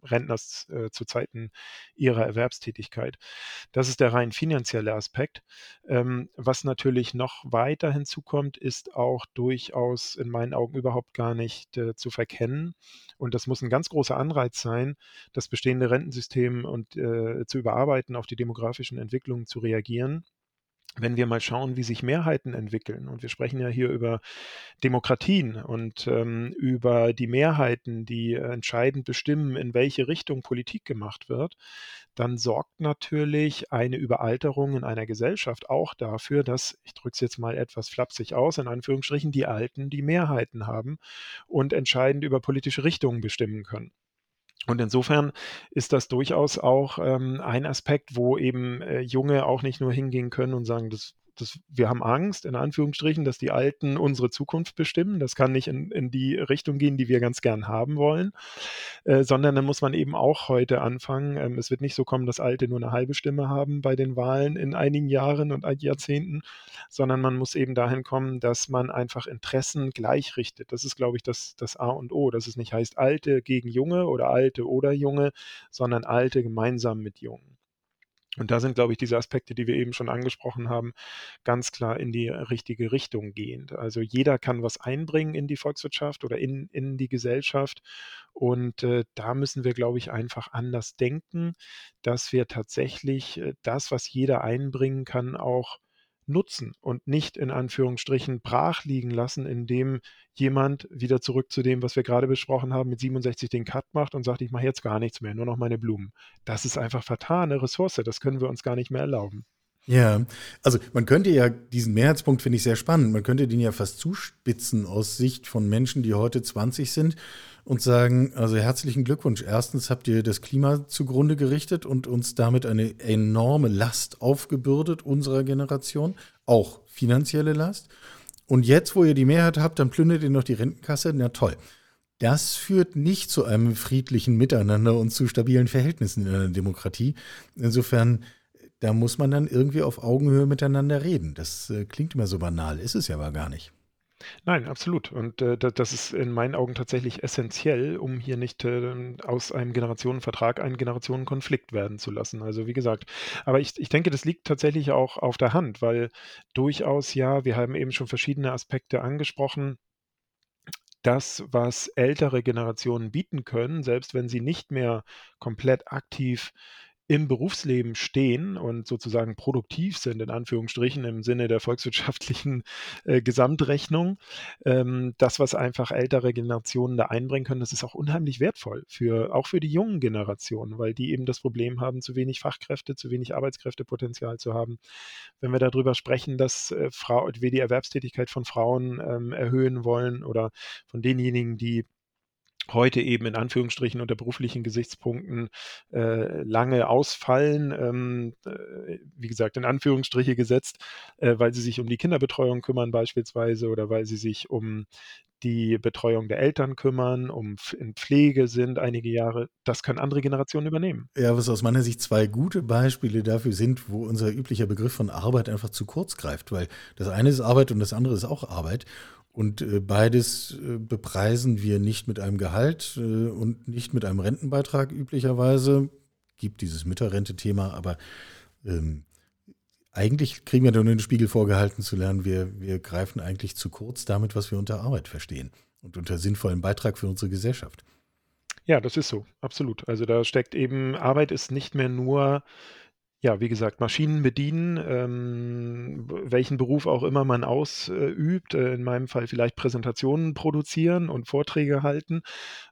Rentners äh, zu Zeiten ihrer Erwerbstätigkeit. Das ist der rein finanzielle Aspekt. Ähm, was natürlich noch weiter hinzukommt, ist auch durchaus in meinen Augen überhaupt gar nicht äh, zu verkennen. Und das muss ein ganz großer Anreiz sein, das bestehende Rentensystem und äh, zu überarbeiten, auf die demografischen Entwicklungen zu reagieren wenn wir mal schauen, wie sich Mehrheiten entwickeln, und wir sprechen ja hier über Demokratien und ähm, über die Mehrheiten, die entscheidend bestimmen, in welche Richtung Politik gemacht wird, dann sorgt natürlich eine Überalterung in einer Gesellschaft auch dafür, dass, ich drücke es jetzt mal etwas flapsig aus, in Anführungsstrichen, die Alten die Mehrheiten haben und entscheidend über politische Richtungen bestimmen können. Und insofern ist das durchaus auch ähm, ein Aspekt, wo eben äh, Junge auch nicht nur hingehen können und sagen, das das, wir haben Angst, in Anführungsstrichen, dass die Alten unsere Zukunft bestimmen. Das kann nicht in, in die Richtung gehen, die wir ganz gern haben wollen, äh, sondern dann muss man eben auch heute anfangen. Ähm, es wird nicht so kommen, dass Alte nur eine halbe Stimme haben bei den Wahlen in einigen Jahren und Jahrzehnten, sondern man muss eben dahin kommen, dass man einfach Interessen gleichrichtet. Das ist, glaube ich, das, das A und O, dass es nicht heißt Alte gegen Junge oder Alte oder Junge, sondern Alte gemeinsam mit Jungen. Und da sind, glaube ich, diese Aspekte, die wir eben schon angesprochen haben, ganz klar in die richtige Richtung gehend. Also jeder kann was einbringen in die Volkswirtschaft oder in, in die Gesellschaft. Und äh, da müssen wir, glaube ich, einfach anders denken, dass wir tatsächlich äh, das, was jeder einbringen kann, auch nutzen und nicht in Anführungsstrichen brach liegen lassen, indem jemand wieder zurück zu dem, was wir gerade besprochen haben, mit 67 den Cut macht und sagt, ich mache jetzt gar nichts mehr, nur noch meine Blumen. Das ist einfach vertane Ressource, das können wir uns gar nicht mehr erlauben. Ja, also man könnte ja diesen Mehrheitspunkt finde ich sehr spannend. Man könnte den ja fast zuspitzen aus Sicht von Menschen, die heute 20 sind und sagen, also herzlichen Glückwunsch. Erstens habt ihr das Klima zugrunde gerichtet und uns damit eine enorme Last aufgebürdet unserer Generation, auch finanzielle Last. Und jetzt, wo ihr die Mehrheit habt, dann plündert ihr noch die Rentenkasse. Na toll. Das führt nicht zu einem friedlichen Miteinander und zu stabilen Verhältnissen in einer Demokratie. Insofern da muss man dann irgendwie auf Augenhöhe miteinander reden. Das äh, klingt immer so banal, ist es ja aber gar nicht. Nein, absolut. Und äh, das ist in meinen Augen tatsächlich essentiell, um hier nicht äh, aus einem Generationenvertrag einen Generationenkonflikt werden zu lassen. Also wie gesagt, aber ich, ich denke, das liegt tatsächlich auch auf der Hand, weil durchaus ja, wir haben eben schon verschiedene Aspekte angesprochen. Das, was ältere Generationen bieten können, selbst wenn sie nicht mehr komplett aktiv im Berufsleben stehen und sozusagen produktiv sind, in Anführungsstrichen, im Sinne der volkswirtschaftlichen äh, Gesamtrechnung. Ähm, das, was einfach ältere Generationen da einbringen können, das ist auch unheimlich wertvoll, für, auch für die jungen Generationen, weil die eben das Problem haben, zu wenig Fachkräfte, zu wenig Arbeitskräftepotenzial zu haben. Wenn wir darüber sprechen, dass äh, Frau, wir die Erwerbstätigkeit von Frauen ähm, erhöhen wollen oder von denjenigen, die heute eben in Anführungsstrichen unter beruflichen Gesichtspunkten äh, lange ausfallen, ähm, äh, wie gesagt, in Anführungsstriche gesetzt, äh, weil sie sich um die Kinderbetreuung kümmern beispielsweise oder weil sie sich um die Betreuung der Eltern kümmern, um in Pflege sind einige Jahre. Das können andere Generationen übernehmen. Ja, was aus meiner Sicht zwei gute Beispiele dafür sind, wo unser üblicher Begriff von Arbeit einfach zu kurz greift, weil das eine ist Arbeit und das andere ist auch Arbeit. Und äh, beides äh, bepreisen wir nicht mit einem Gehalt äh, und nicht mit einem Rentenbeitrag üblicherweise. Gibt dieses Mütterrente-Thema, aber ähm, eigentlich kriegen wir nur den Spiegel vorgehalten zu lernen, wir, wir greifen eigentlich zu kurz damit, was wir unter Arbeit verstehen und unter sinnvollen Beitrag für unsere Gesellschaft. Ja, das ist so, absolut. Also da steckt eben, Arbeit ist nicht mehr nur ja, wie gesagt, Maschinen bedienen, ähm, welchen Beruf auch immer man ausübt, äh, in meinem Fall vielleicht Präsentationen produzieren und Vorträge halten,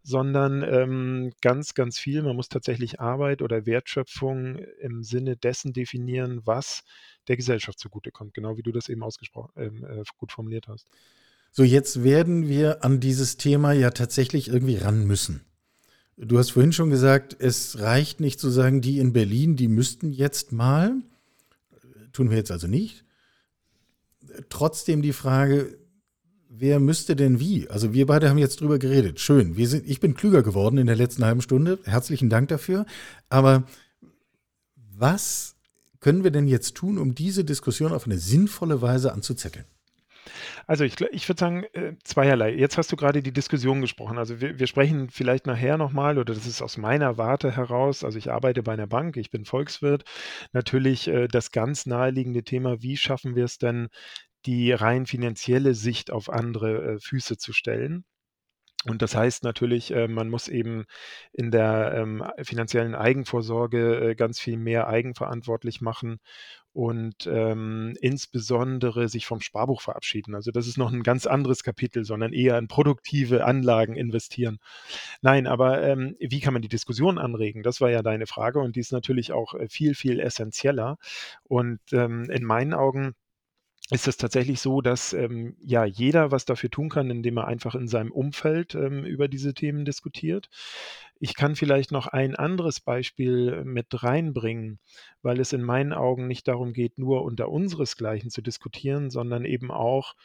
sondern ähm, ganz, ganz viel. Man muss tatsächlich Arbeit oder Wertschöpfung im Sinne dessen definieren, was der Gesellschaft zugutekommt, genau wie du das eben ausgesprochen, ähm, äh, gut formuliert hast. So, jetzt werden wir an dieses Thema ja tatsächlich irgendwie ran müssen. Du hast vorhin schon gesagt, es reicht nicht zu sagen, die in Berlin, die müssten jetzt mal. Tun wir jetzt also nicht. Trotzdem die Frage, wer müsste denn wie? Also wir beide haben jetzt drüber geredet. Schön. Wir sind, ich bin klüger geworden in der letzten halben Stunde. Herzlichen Dank dafür. Aber was können wir denn jetzt tun, um diese Diskussion auf eine sinnvolle Weise anzuzetteln? Also ich, ich würde sagen, äh, zweierlei. Jetzt hast du gerade die Diskussion gesprochen. Also wir, wir sprechen vielleicht nachher nochmal, oder das ist aus meiner Warte heraus, also ich arbeite bei einer Bank, ich bin Volkswirt, natürlich äh, das ganz naheliegende Thema, wie schaffen wir es denn, die rein finanzielle Sicht auf andere äh, Füße zu stellen. Und das heißt natürlich, man muss eben in der ähm, finanziellen Eigenvorsorge ganz viel mehr eigenverantwortlich machen und ähm, insbesondere sich vom Sparbuch verabschieden. Also das ist noch ein ganz anderes Kapitel, sondern eher in produktive Anlagen investieren. Nein, aber ähm, wie kann man die Diskussion anregen? Das war ja deine Frage und die ist natürlich auch äh, viel, viel essentieller. Und ähm, in meinen Augen ist es tatsächlich so, dass ähm, ja jeder was dafür tun kann, indem er einfach in seinem Umfeld ähm, über diese Themen diskutiert. Ich kann vielleicht noch ein anderes Beispiel mit reinbringen, weil es in meinen Augen nicht darum geht, nur unter unseresgleichen zu diskutieren, sondern eben auch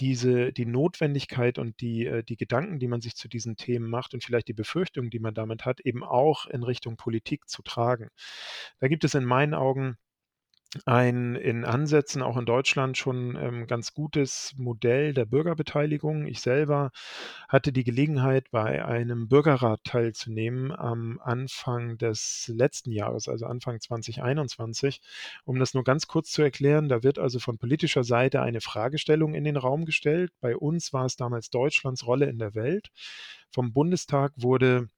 diese die Notwendigkeit und die, äh, die Gedanken, die man sich zu diesen Themen macht und vielleicht die Befürchtungen, die man damit hat, eben auch in Richtung Politik zu tragen. Da gibt es in meinen Augen ein in Ansätzen auch in Deutschland schon ähm, ganz gutes Modell der Bürgerbeteiligung. Ich selber hatte die Gelegenheit, bei einem Bürgerrat teilzunehmen am Anfang des letzten Jahres, also Anfang 2021. Um das nur ganz kurz zu erklären, da wird also von politischer Seite eine Fragestellung in den Raum gestellt. Bei uns war es damals Deutschlands Rolle in der Welt. Vom Bundestag wurde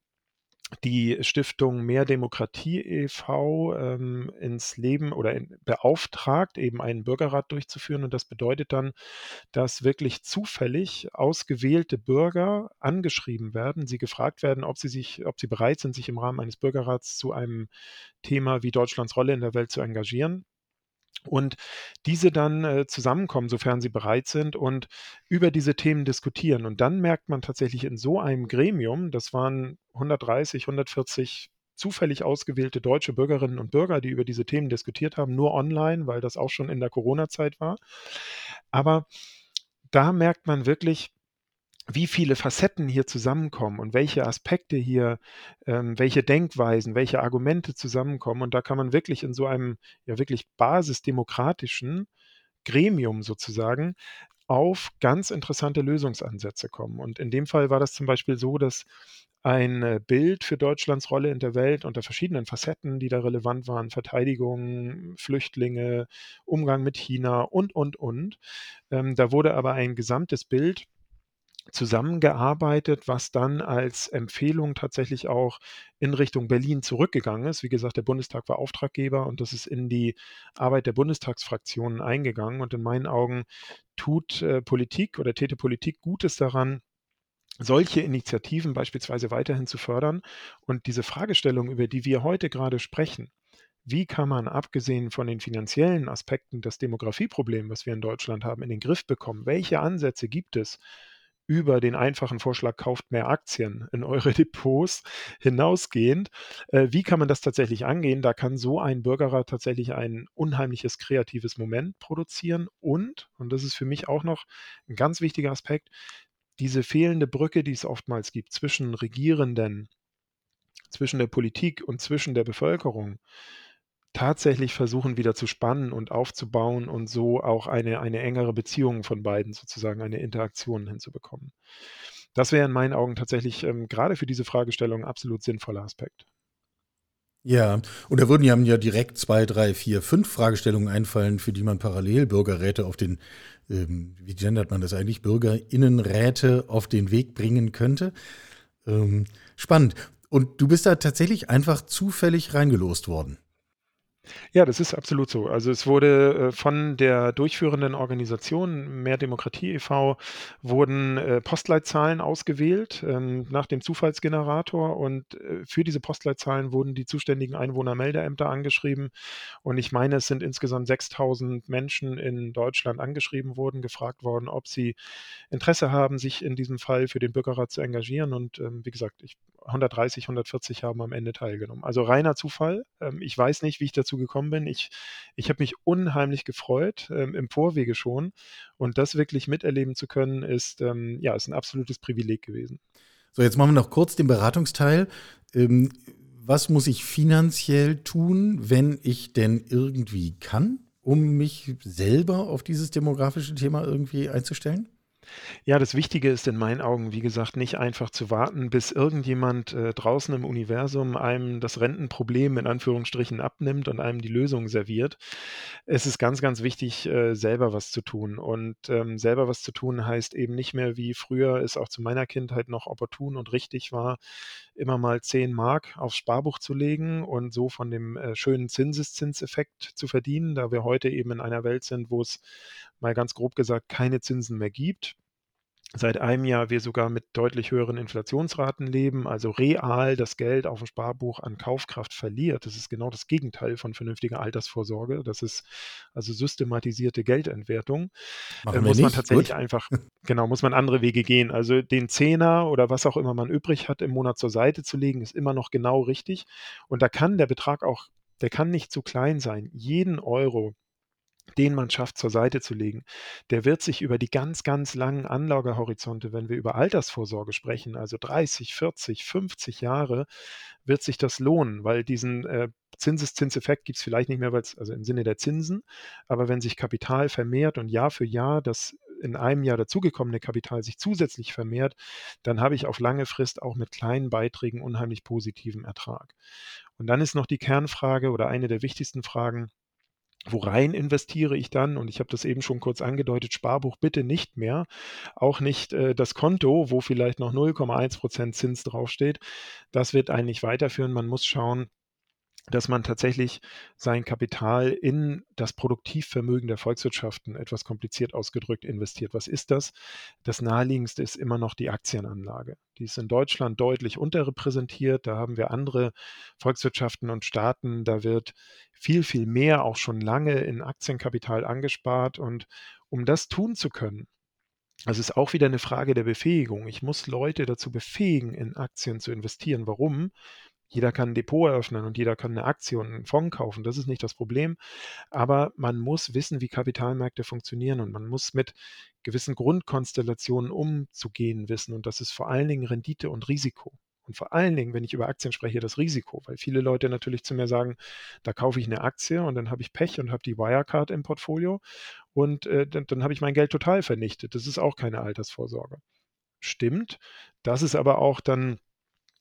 die Stiftung Mehr Demokratie e.V. Ähm, ins Leben oder in, beauftragt, eben einen Bürgerrat durchzuführen. Und das bedeutet dann, dass wirklich zufällig ausgewählte Bürger angeschrieben werden, sie gefragt werden, ob sie sich, ob sie bereit sind, sich im Rahmen eines Bürgerrats zu einem Thema wie Deutschlands Rolle in der Welt zu engagieren und diese dann äh, zusammenkommen, sofern sie bereit sind und über diese Themen diskutieren. Und dann merkt man tatsächlich in so einem Gremium, das waren 130, 140 zufällig ausgewählte deutsche Bürgerinnen und Bürger, die über diese Themen diskutiert haben, nur online, weil das auch schon in der Corona-Zeit war. Aber da merkt man wirklich, wie viele Facetten hier zusammenkommen und welche Aspekte hier, ähm, welche Denkweisen, welche Argumente zusammenkommen. Und da kann man wirklich in so einem ja wirklich basisdemokratischen Gremium sozusagen auf ganz interessante Lösungsansätze kommen. Und in dem Fall war das zum Beispiel so, dass ein äh, Bild für Deutschlands Rolle in der Welt unter verschiedenen Facetten, die da relevant waren, Verteidigung, Flüchtlinge, Umgang mit China und, und, und. Ähm, da wurde aber ein gesamtes Bild zusammengearbeitet, was dann als Empfehlung tatsächlich auch in Richtung Berlin zurückgegangen ist. Wie gesagt, der Bundestag war Auftraggeber und das ist in die Arbeit der Bundestagsfraktionen eingegangen. Und in meinen Augen tut äh, Politik oder täte Politik Gutes daran, solche Initiativen beispielsweise weiterhin zu fördern und diese Fragestellung, über die wir heute gerade sprechen, wie kann man abgesehen von den finanziellen Aspekten das Demografieproblem, was wir in Deutschland haben, in den Griff bekommen? Welche Ansätze gibt es, über den einfachen Vorschlag, kauft mehr Aktien in eure Depots hinausgehend. Äh, wie kann man das tatsächlich angehen? Da kann so ein Bürgerrat tatsächlich ein unheimliches kreatives Moment produzieren und, und das ist für mich auch noch ein ganz wichtiger Aspekt, diese fehlende Brücke, die es oftmals gibt zwischen Regierenden, zwischen der Politik und zwischen der Bevölkerung, tatsächlich versuchen wieder zu spannen und aufzubauen und so auch eine, eine engere Beziehung von beiden sozusagen, eine Interaktion hinzubekommen. Das wäre in meinen Augen tatsächlich ähm, gerade für diese Fragestellung ein absolut sinnvoller Aspekt. Ja, und da würden ja, ja direkt zwei, drei, vier, fünf Fragestellungen einfallen, für die man parallel Bürgerräte auf den, ähm, wie gendert man das eigentlich, Bürgerinnenräte auf den Weg bringen könnte. Ähm, spannend. Und du bist da tatsächlich einfach zufällig reingelost worden. Ja, das ist absolut so. Also es wurde äh, von der durchführenden Organisation Mehr Demokratie e.V. wurden äh, Postleitzahlen ausgewählt ähm, nach dem Zufallsgenerator und äh, für diese Postleitzahlen wurden die zuständigen Einwohnermeldeämter angeschrieben und ich meine, es sind insgesamt 6000 Menschen in Deutschland angeschrieben worden, gefragt worden, ob sie Interesse haben, sich in diesem Fall für den Bürgerrat zu engagieren und ähm, wie gesagt, ich, 130, 140 haben am Ende teilgenommen. Also reiner Zufall. Ähm, ich weiß nicht, wie ich dazu gekommen bin. Ich, ich habe mich unheimlich gefreut, ähm, im Vorwege schon. Und das wirklich miterleben zu können, ist, ähm, ja, ist ein absolutes Privileg gewesen. So, jetzt machen wir noch kurz den Beratungsteil. Ähm, was muss ich finanziell tun, wenn ich denn irgendwie kann, um mich selber auf dieses demografische Thema irgendwie einzustellen? Ja, das Wichtige ist in meinen Augen, wie gesagt, nicht einfach zu warten, bis irgendjemand äh, draußen im Universum einem das Rentenproblem in Anführungsstrichen abnimmt und einem die Lösung serviert. Es ist ganz, ganz wichtig, äh, selber was zu tun. Und ähm, selber was zu tun heißt eben nicht mehr, wie früher es auch zu meiner Kindheit noch opportun und richtig war, immer mal 10 Mark aufs Sparbuch zu legen und so von dem äh, schönen Zinseszinseffekt zu verdienen, da wir heute eben in einer Welt sind, wo es mal ganz grob gesagt keine Zinsen mehr gibt seit einem Jahr wir sogar mit deutlich höheren Inflationsraten leben, also real das Geld auf dem Sparbuch an Kaufkraft verliert. Das ist genau das Gegenteil von vernünftiger Altersvorsorge. Das ist also systematisierte Geldentwertung. Machen muss man tatsächlich Gut. einfach, genau, muss man andere Wege gehen. Also den Zehner oder was auch immer man übrig hat, im Monat zur Seite zu legen, ist immer noch genau richtig. Und da kann der Betrag auch, der kann nicht zu klein sein. Jeden Euro, den man schafft, zur Seite zu legen, der wird sich über die ganz, ganz langen Anlagehorizonte, wenn wir über Altersvorsorge sprechen, also 30, 40, 50 Jahre, wird sich das lohnen, weil diesen äh, Zinseszinseffekt gibt es vielleicht nicht mehr, weil es also im Sinne der Zinsen, aber wenn sich Kapital vermehrt und Jahr für Jahr das in einem Jahr dazugekommene Kapital sich zusätzlich vermehrt, dann habe ich auf lange Frist auch mit kleinen Beiträgen unheimlich positiven Ertrag. Und dann ist noch die Kernfrage oder eine der wichtigsten Fragen, Worein investiere ich dann? Und ich habe das eben schon kurz angedeutet, Sparbuch bitte nicht mehr. Auch nicht äh, das Konto, wo vielleicht noch 0,1 Prozent Zins draufsteht. Das wird eigentlich weiterführen. Man muss schauen, dass man tatsächlich sein Kapital in das Produktivvermögen der Volkswirtschaften, etwas kompliziert ausgedrückt, investiert. Was ist das? Das naheliegendste ist immer noch die Aktienanlage. Die ist in Deutschland deutlich unterrepräsentiert. Da haben wir andere Volkswirtschaften und Staaten. Da wird viel, viel mehr auch schon lange in Aktienkapital angespart. Und um das tun zu können, also ist auch wieder eine Frage der Befähigung. Ich muss Leute dazu befähigen, in Aktien zu investieren. Warum? Jeder kann ein Depot eröffnen und jeder kann eine Aktie und einen Fonds kaufen. Das ist nicht das Problem. Aber man muss wissen, wie Kapitalmärkte funktionieren und man muss mit gewissen Grundkonstellationen umzugehen wissen. Und das ist vor allen Dingen Rendite und Risiko. Und vor allen Dingen, wenn ich über Aktien spreche, das Risiko, weil viele Leute natürlich zu mir sagen, da kaufe ich eine Aktie und dann habe ich Pech und habe die Wirecard im Portfolio und äh, dann, dann habe ich mein Geld total vernichtet. Das ist auch keine Altersvorsorge. Stimmt. Das ist aber auch dann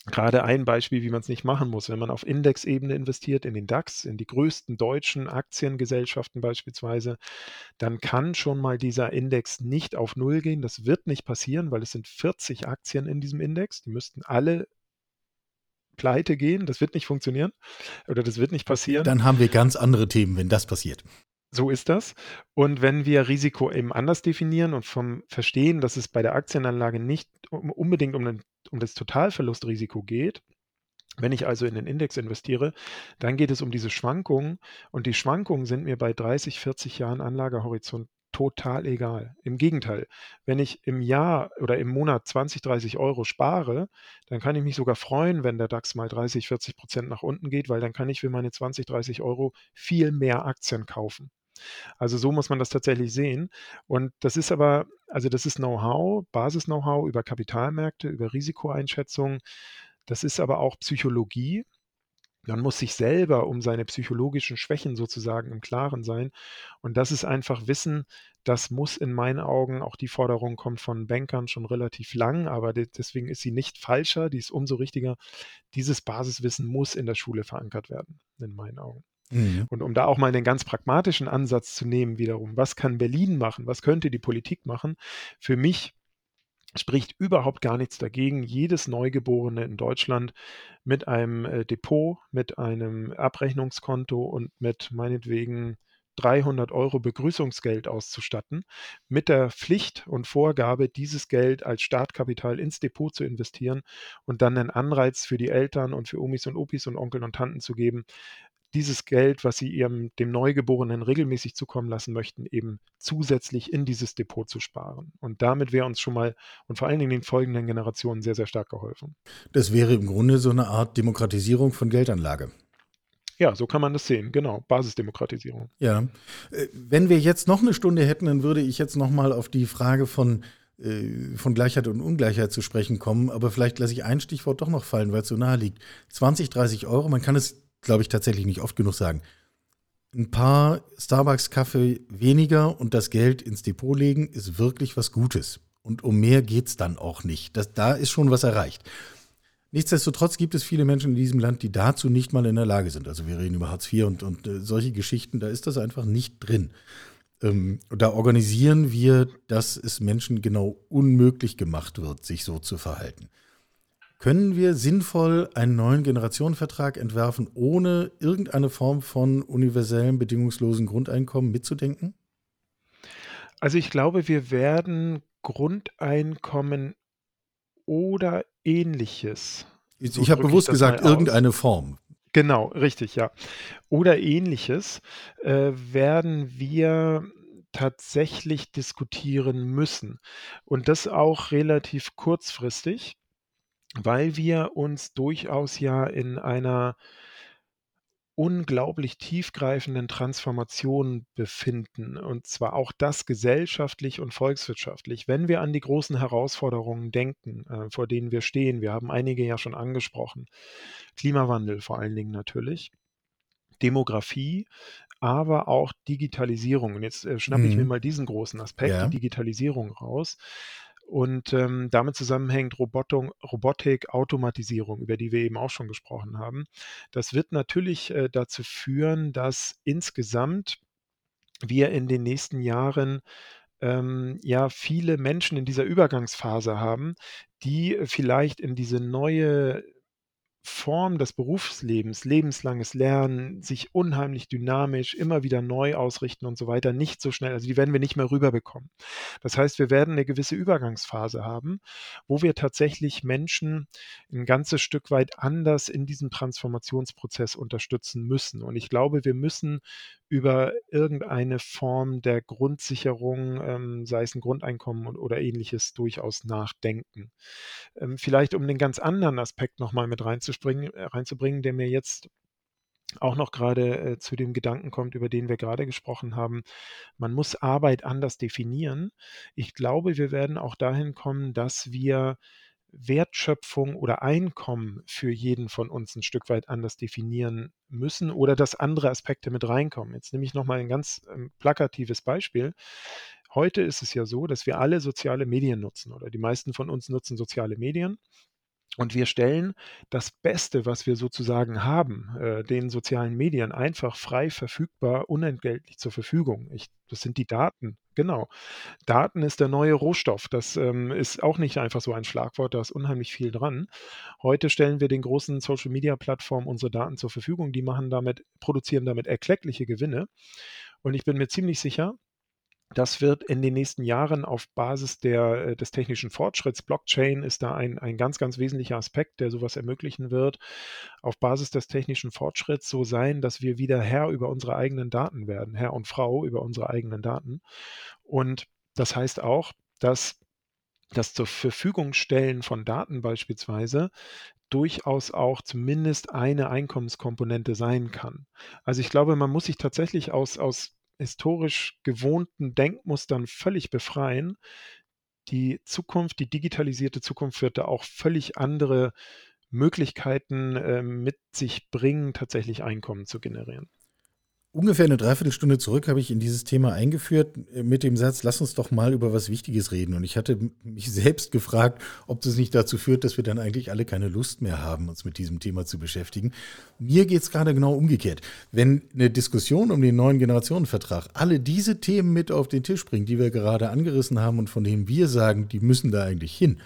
gerade ein Beispiel, wie man es nicht machen muss. Wenn man auf Indexebene investiert, in den DAX, in die größten deutschen Aktiengesellschaften beispielsweise, dann kann schon mal dieser Index nicht auf Null gehen. Das wird nicht passieren, weil es sind 40 Aktien in diesem Index. Die müssten alle pleite gehen. Das wird nicht funktionieren oder das wird nicht passieren. Dann haben wir ganz andere Themen, wenn das passiert. So ist das. Und wenn wir Risiko eben anders definieren und vom Verstehen, dass es bei der Aktienanlage nicht unbedingt um, den, um das Totalverlustrisiko geht, wenn ich also in den Index investiere, dann geht es um diese Schwankungen und die Schwankungen sind mir bei 30, 40 Jahren Anlagehorizont total egal. Im Gegenteil, wenn ich im Jahr oder im Monat 20, 30 Euro spare, dann kann ich mich sogar freuen, wenn der DAX mal 30, 40 Prozent nach unten geht, weil dann kann ich für meine 20, 30 Euro viel mehr Aktien kaufen. Also so muss man das tatsächlich sehen. Und das ist aber, also das ist Know-how, Basis-Know-how über Kapitalmärkte, über Risikoeinschätzung. Das ist aber auch Psychologie. Man muss sich selber um seine psychologischen Schwächen sozusagen im Klaren sein. Und das ist einfach Wissen, das muss in meinen Augen, auch die Forderung kommt von Bankern schon relativ lang, aber deswegen ist sie nicht falscher, die ist umso richtiger. Dieses Basiswissen muss in der Schule verankert werden, in meinen Augen. Mhm. Und um da auch mal einen ganz pragmatischen Ansatz zu nehmen, wiederum, was kann Berlin machen, was könnte die Politik machen? Für mich spricht überhaupt gar nichts dagegen, jedes Neugeborene in Deutschland mit einem äh, Depot, mit einem Abrechnungskonto und mit meinetwegen 300 Euro Begrüßungsgeld auszustatten, mit der Pflicht und Vorgabe, dieses Geld als Startkapital ins Depot zu investieren und dann einen Anreiz für die Eltern und für Omis und Opis und Onkel und Tanten zu geben, dieses Geld, was sie ihrem dem Neugeborenen regelmäßig zukommen lassen möchten, eben zusätzlich in dieses Depot zu sparen. Und damit wäre uns schon mal und vor allen Dingen den folgenden Generationen sehr, sehr stark geholfen. Das wäre im Grunde so eine Art Demokratisierung von Geldanlage. Ja, so kann man das sehen, genau. Basisdemokratisierung. Ja. Äh, wenn wir jetzt noch eine Stunde hätten, dann würde ich jetzt noch mal auf die Frage von äh, von Gleichheit und Ungleichheit zu sprechen kommen, aber vielleicht lasse ich ein Stichwort doch noch fallen, weil es so nahe liegt. 20, 30 Euro, man kann es glaube ich, tatsächlich nicht oft genug sagen. Ein paar Starbucks-Kaffee weniger und das Geld ins Depot legen, ist wirklich was Gutes. Und um mehr geht es dann auch nicht. Das, da ist schon was erreicht. Nichtsdestotrotz gibt es viele Menschen in diesem Land, die dazu nicht mal in der Lage sind. Also wir reden über Hartz IV und, und äh, solche Geschichten, da ist das einfach nicht drin. Ähm, da organisieren wir, dass es Menschen genau unmöglich gemacht wird, sich so zu verhalten. Können wir sinnvoll einen neuen Generationenvertrag entwerfen, ohne irgendeine Form von universellem, bedingungslosen Grundeinkommen mitzudenken? Also ich glaube, wir werden Grundeinkommen oder ähnliches. So ich habe bewusst gesagt, irgendeine Form. Genau, richtig, ja. Oder ähnliches äh, werden wir tatsächlich diskutieren müssen. Und das auch relativ kurzfristig, weil wir uns durchaus ja in einer unglaublich tiefgreifenden Transformationen befinden, und zwar auch das gesellschaftlich und volkswirtschaftlich. Wenn wir an die großen Herausforderungen denken, äh, vor denen wir stehen, wir haben einige ja schon angesprochen, Klimawandel vor allen Dingen natürlich, Demografie, aber auch Digitalisierung. Und jetzt äh, schnappe ich mir mhm. mal diesen großen Aspekt, Ja. die Digitalisierung raus. Und ähm, damit zusammenhängt Robotung, Robotik, Automatisierung, über die wir eben auch schon gesprochen haben. Das wird natürlich äh, dazu führen, dass insgesamt wir in den nächsten Jahren ähm, ja viele Menschen in dieser Übergangsphase haben, die vielleicht in diese neue Form des Berufslebens, lebenslanges Lernen, sich unheimlich dynamisch, immer wieder neu ausrichten und so weiter, nicht so schnell, also die werden wir nicht mehr rüberbekommen. Das heißt, wir werden eine gewisse Übergangsphase haben, wo wir tatsächlich Menschen ein ganzes Stück weit anders in diesem Transformationsprozess unterstützen müssen. Und ich glaube, wir müssen über irgendeine Form der Grundsicherung, ähm, sei es ein Grundeinkommen oder ähnliches, durchaus nachdenken. Ähm, vielleicht um den ganz anderen Aspekt nochmal mit reinzubringen, äh, reinzubringen, der mir jetzt auch noch gerade äh, zu dem Gedanken kommt, über den wir gerade gesprochen haben. Man muss Arbeit anders definieren. Ich glaube, wir werden auch dahin kommen, dass wir Wertschöpfung oder Einkommen für jeden von uns ein Stück weit anders definieren müssen oder dass andere Aspekte mit reinkommen. Jetzt nehme ich nochmal ein ganz ähm, plakatives Beispiel. Heute ist es ja so, dass wir alle soziale Medien nutzen oder die meisten von uns nutzen soziale Medien. Und wir stellen das Beste, was wir sozusagen haben, äh, den sozialen Medien einfach frei verfügbar, unentgeltlich zur Verfügung. Ich, das sind die Daten, genau. Daten ist der neue Rohstoff. Das ähm, ist auch nicht einfach so ein Schlagwort, da ist unheimlich viel dran. Heute stellen wir den großen Social-Media-Plattformen unsere Daten zur Verfügung. Die machen damit, produzieren damit erkleckliche Gewinne. Und ich bin mir ziemlich sicher, das wird in den nächsten Jahren auf Basis der, äh, des technischen Fortschritts, Blockchain ist da ein, ein ganz, ganz wesentlicher Aspekt, der sowas ermöglichen wird, auf Basis des technischen Fortschritts so sein, dass wir wieder Herr über unsere eigenen Daten werden, Herr und Frau über unsere eigenen Daten. Und das heißt auch, dass das zur Verfügung stellen von Daten beispielsweise durchaus auch zumindest eine Einkommenskomponente sein kann. Also ich glaube, man muss sich tatsächlich aus, aus historisch gewohnten Denkmustern völlig befreien. Die Zukunft, die digitalisierte Zukunft wird da auch völlig andere Möglichkeiten äh, mit sich bringen, tatsächlich Einkommen zu generieren. Ungefähr eine Dreiviertelstunde zurück habe ich in dieses Thema eingeführt äh, mit dem Satz, lass uns doch mal über was Wichtiges reden. Und ich hatte mich selbst gefragt, ob das nicht dazu führt, dass wir dann eigentlich alle keine Lust mehr haben, uns mit diesem Thema zu beschäftigen. Mir geht es gerade genau umgekehrt. Wenn eine Diskussion um den neuen Generationenvertrag alle diese Themen mit auf den Tisch bringt, die wir gerade angerissen haben und von denen wir sagen, die müssen da eigentlich hin,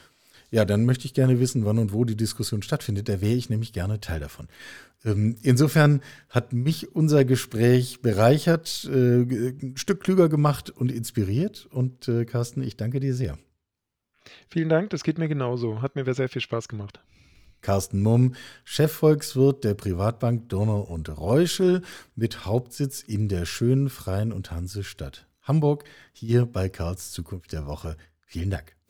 ja, dann möchte ich gerne wissen, wann und wo die Diskussion stattfindet. Da wäre ich nämlich gerne Teil davon. Ähm, insofern hat mich unser Gespräch bereichert, äh, ein Stück klüger gemacht und inspiriert. Und äh, Carsten, ich danke dir sehr. Vielen Dank, das geht mir genauso. Hat mir sehr viel Spaß gemacht. Carsten Mumm, Chefvolkswirt der Privatbank Donau und Reuschel mit Hauptsitz in der schönen Freien und Hansestadt Hamburg, hier bei Karls Zukunft der Woche. Vielen Dank.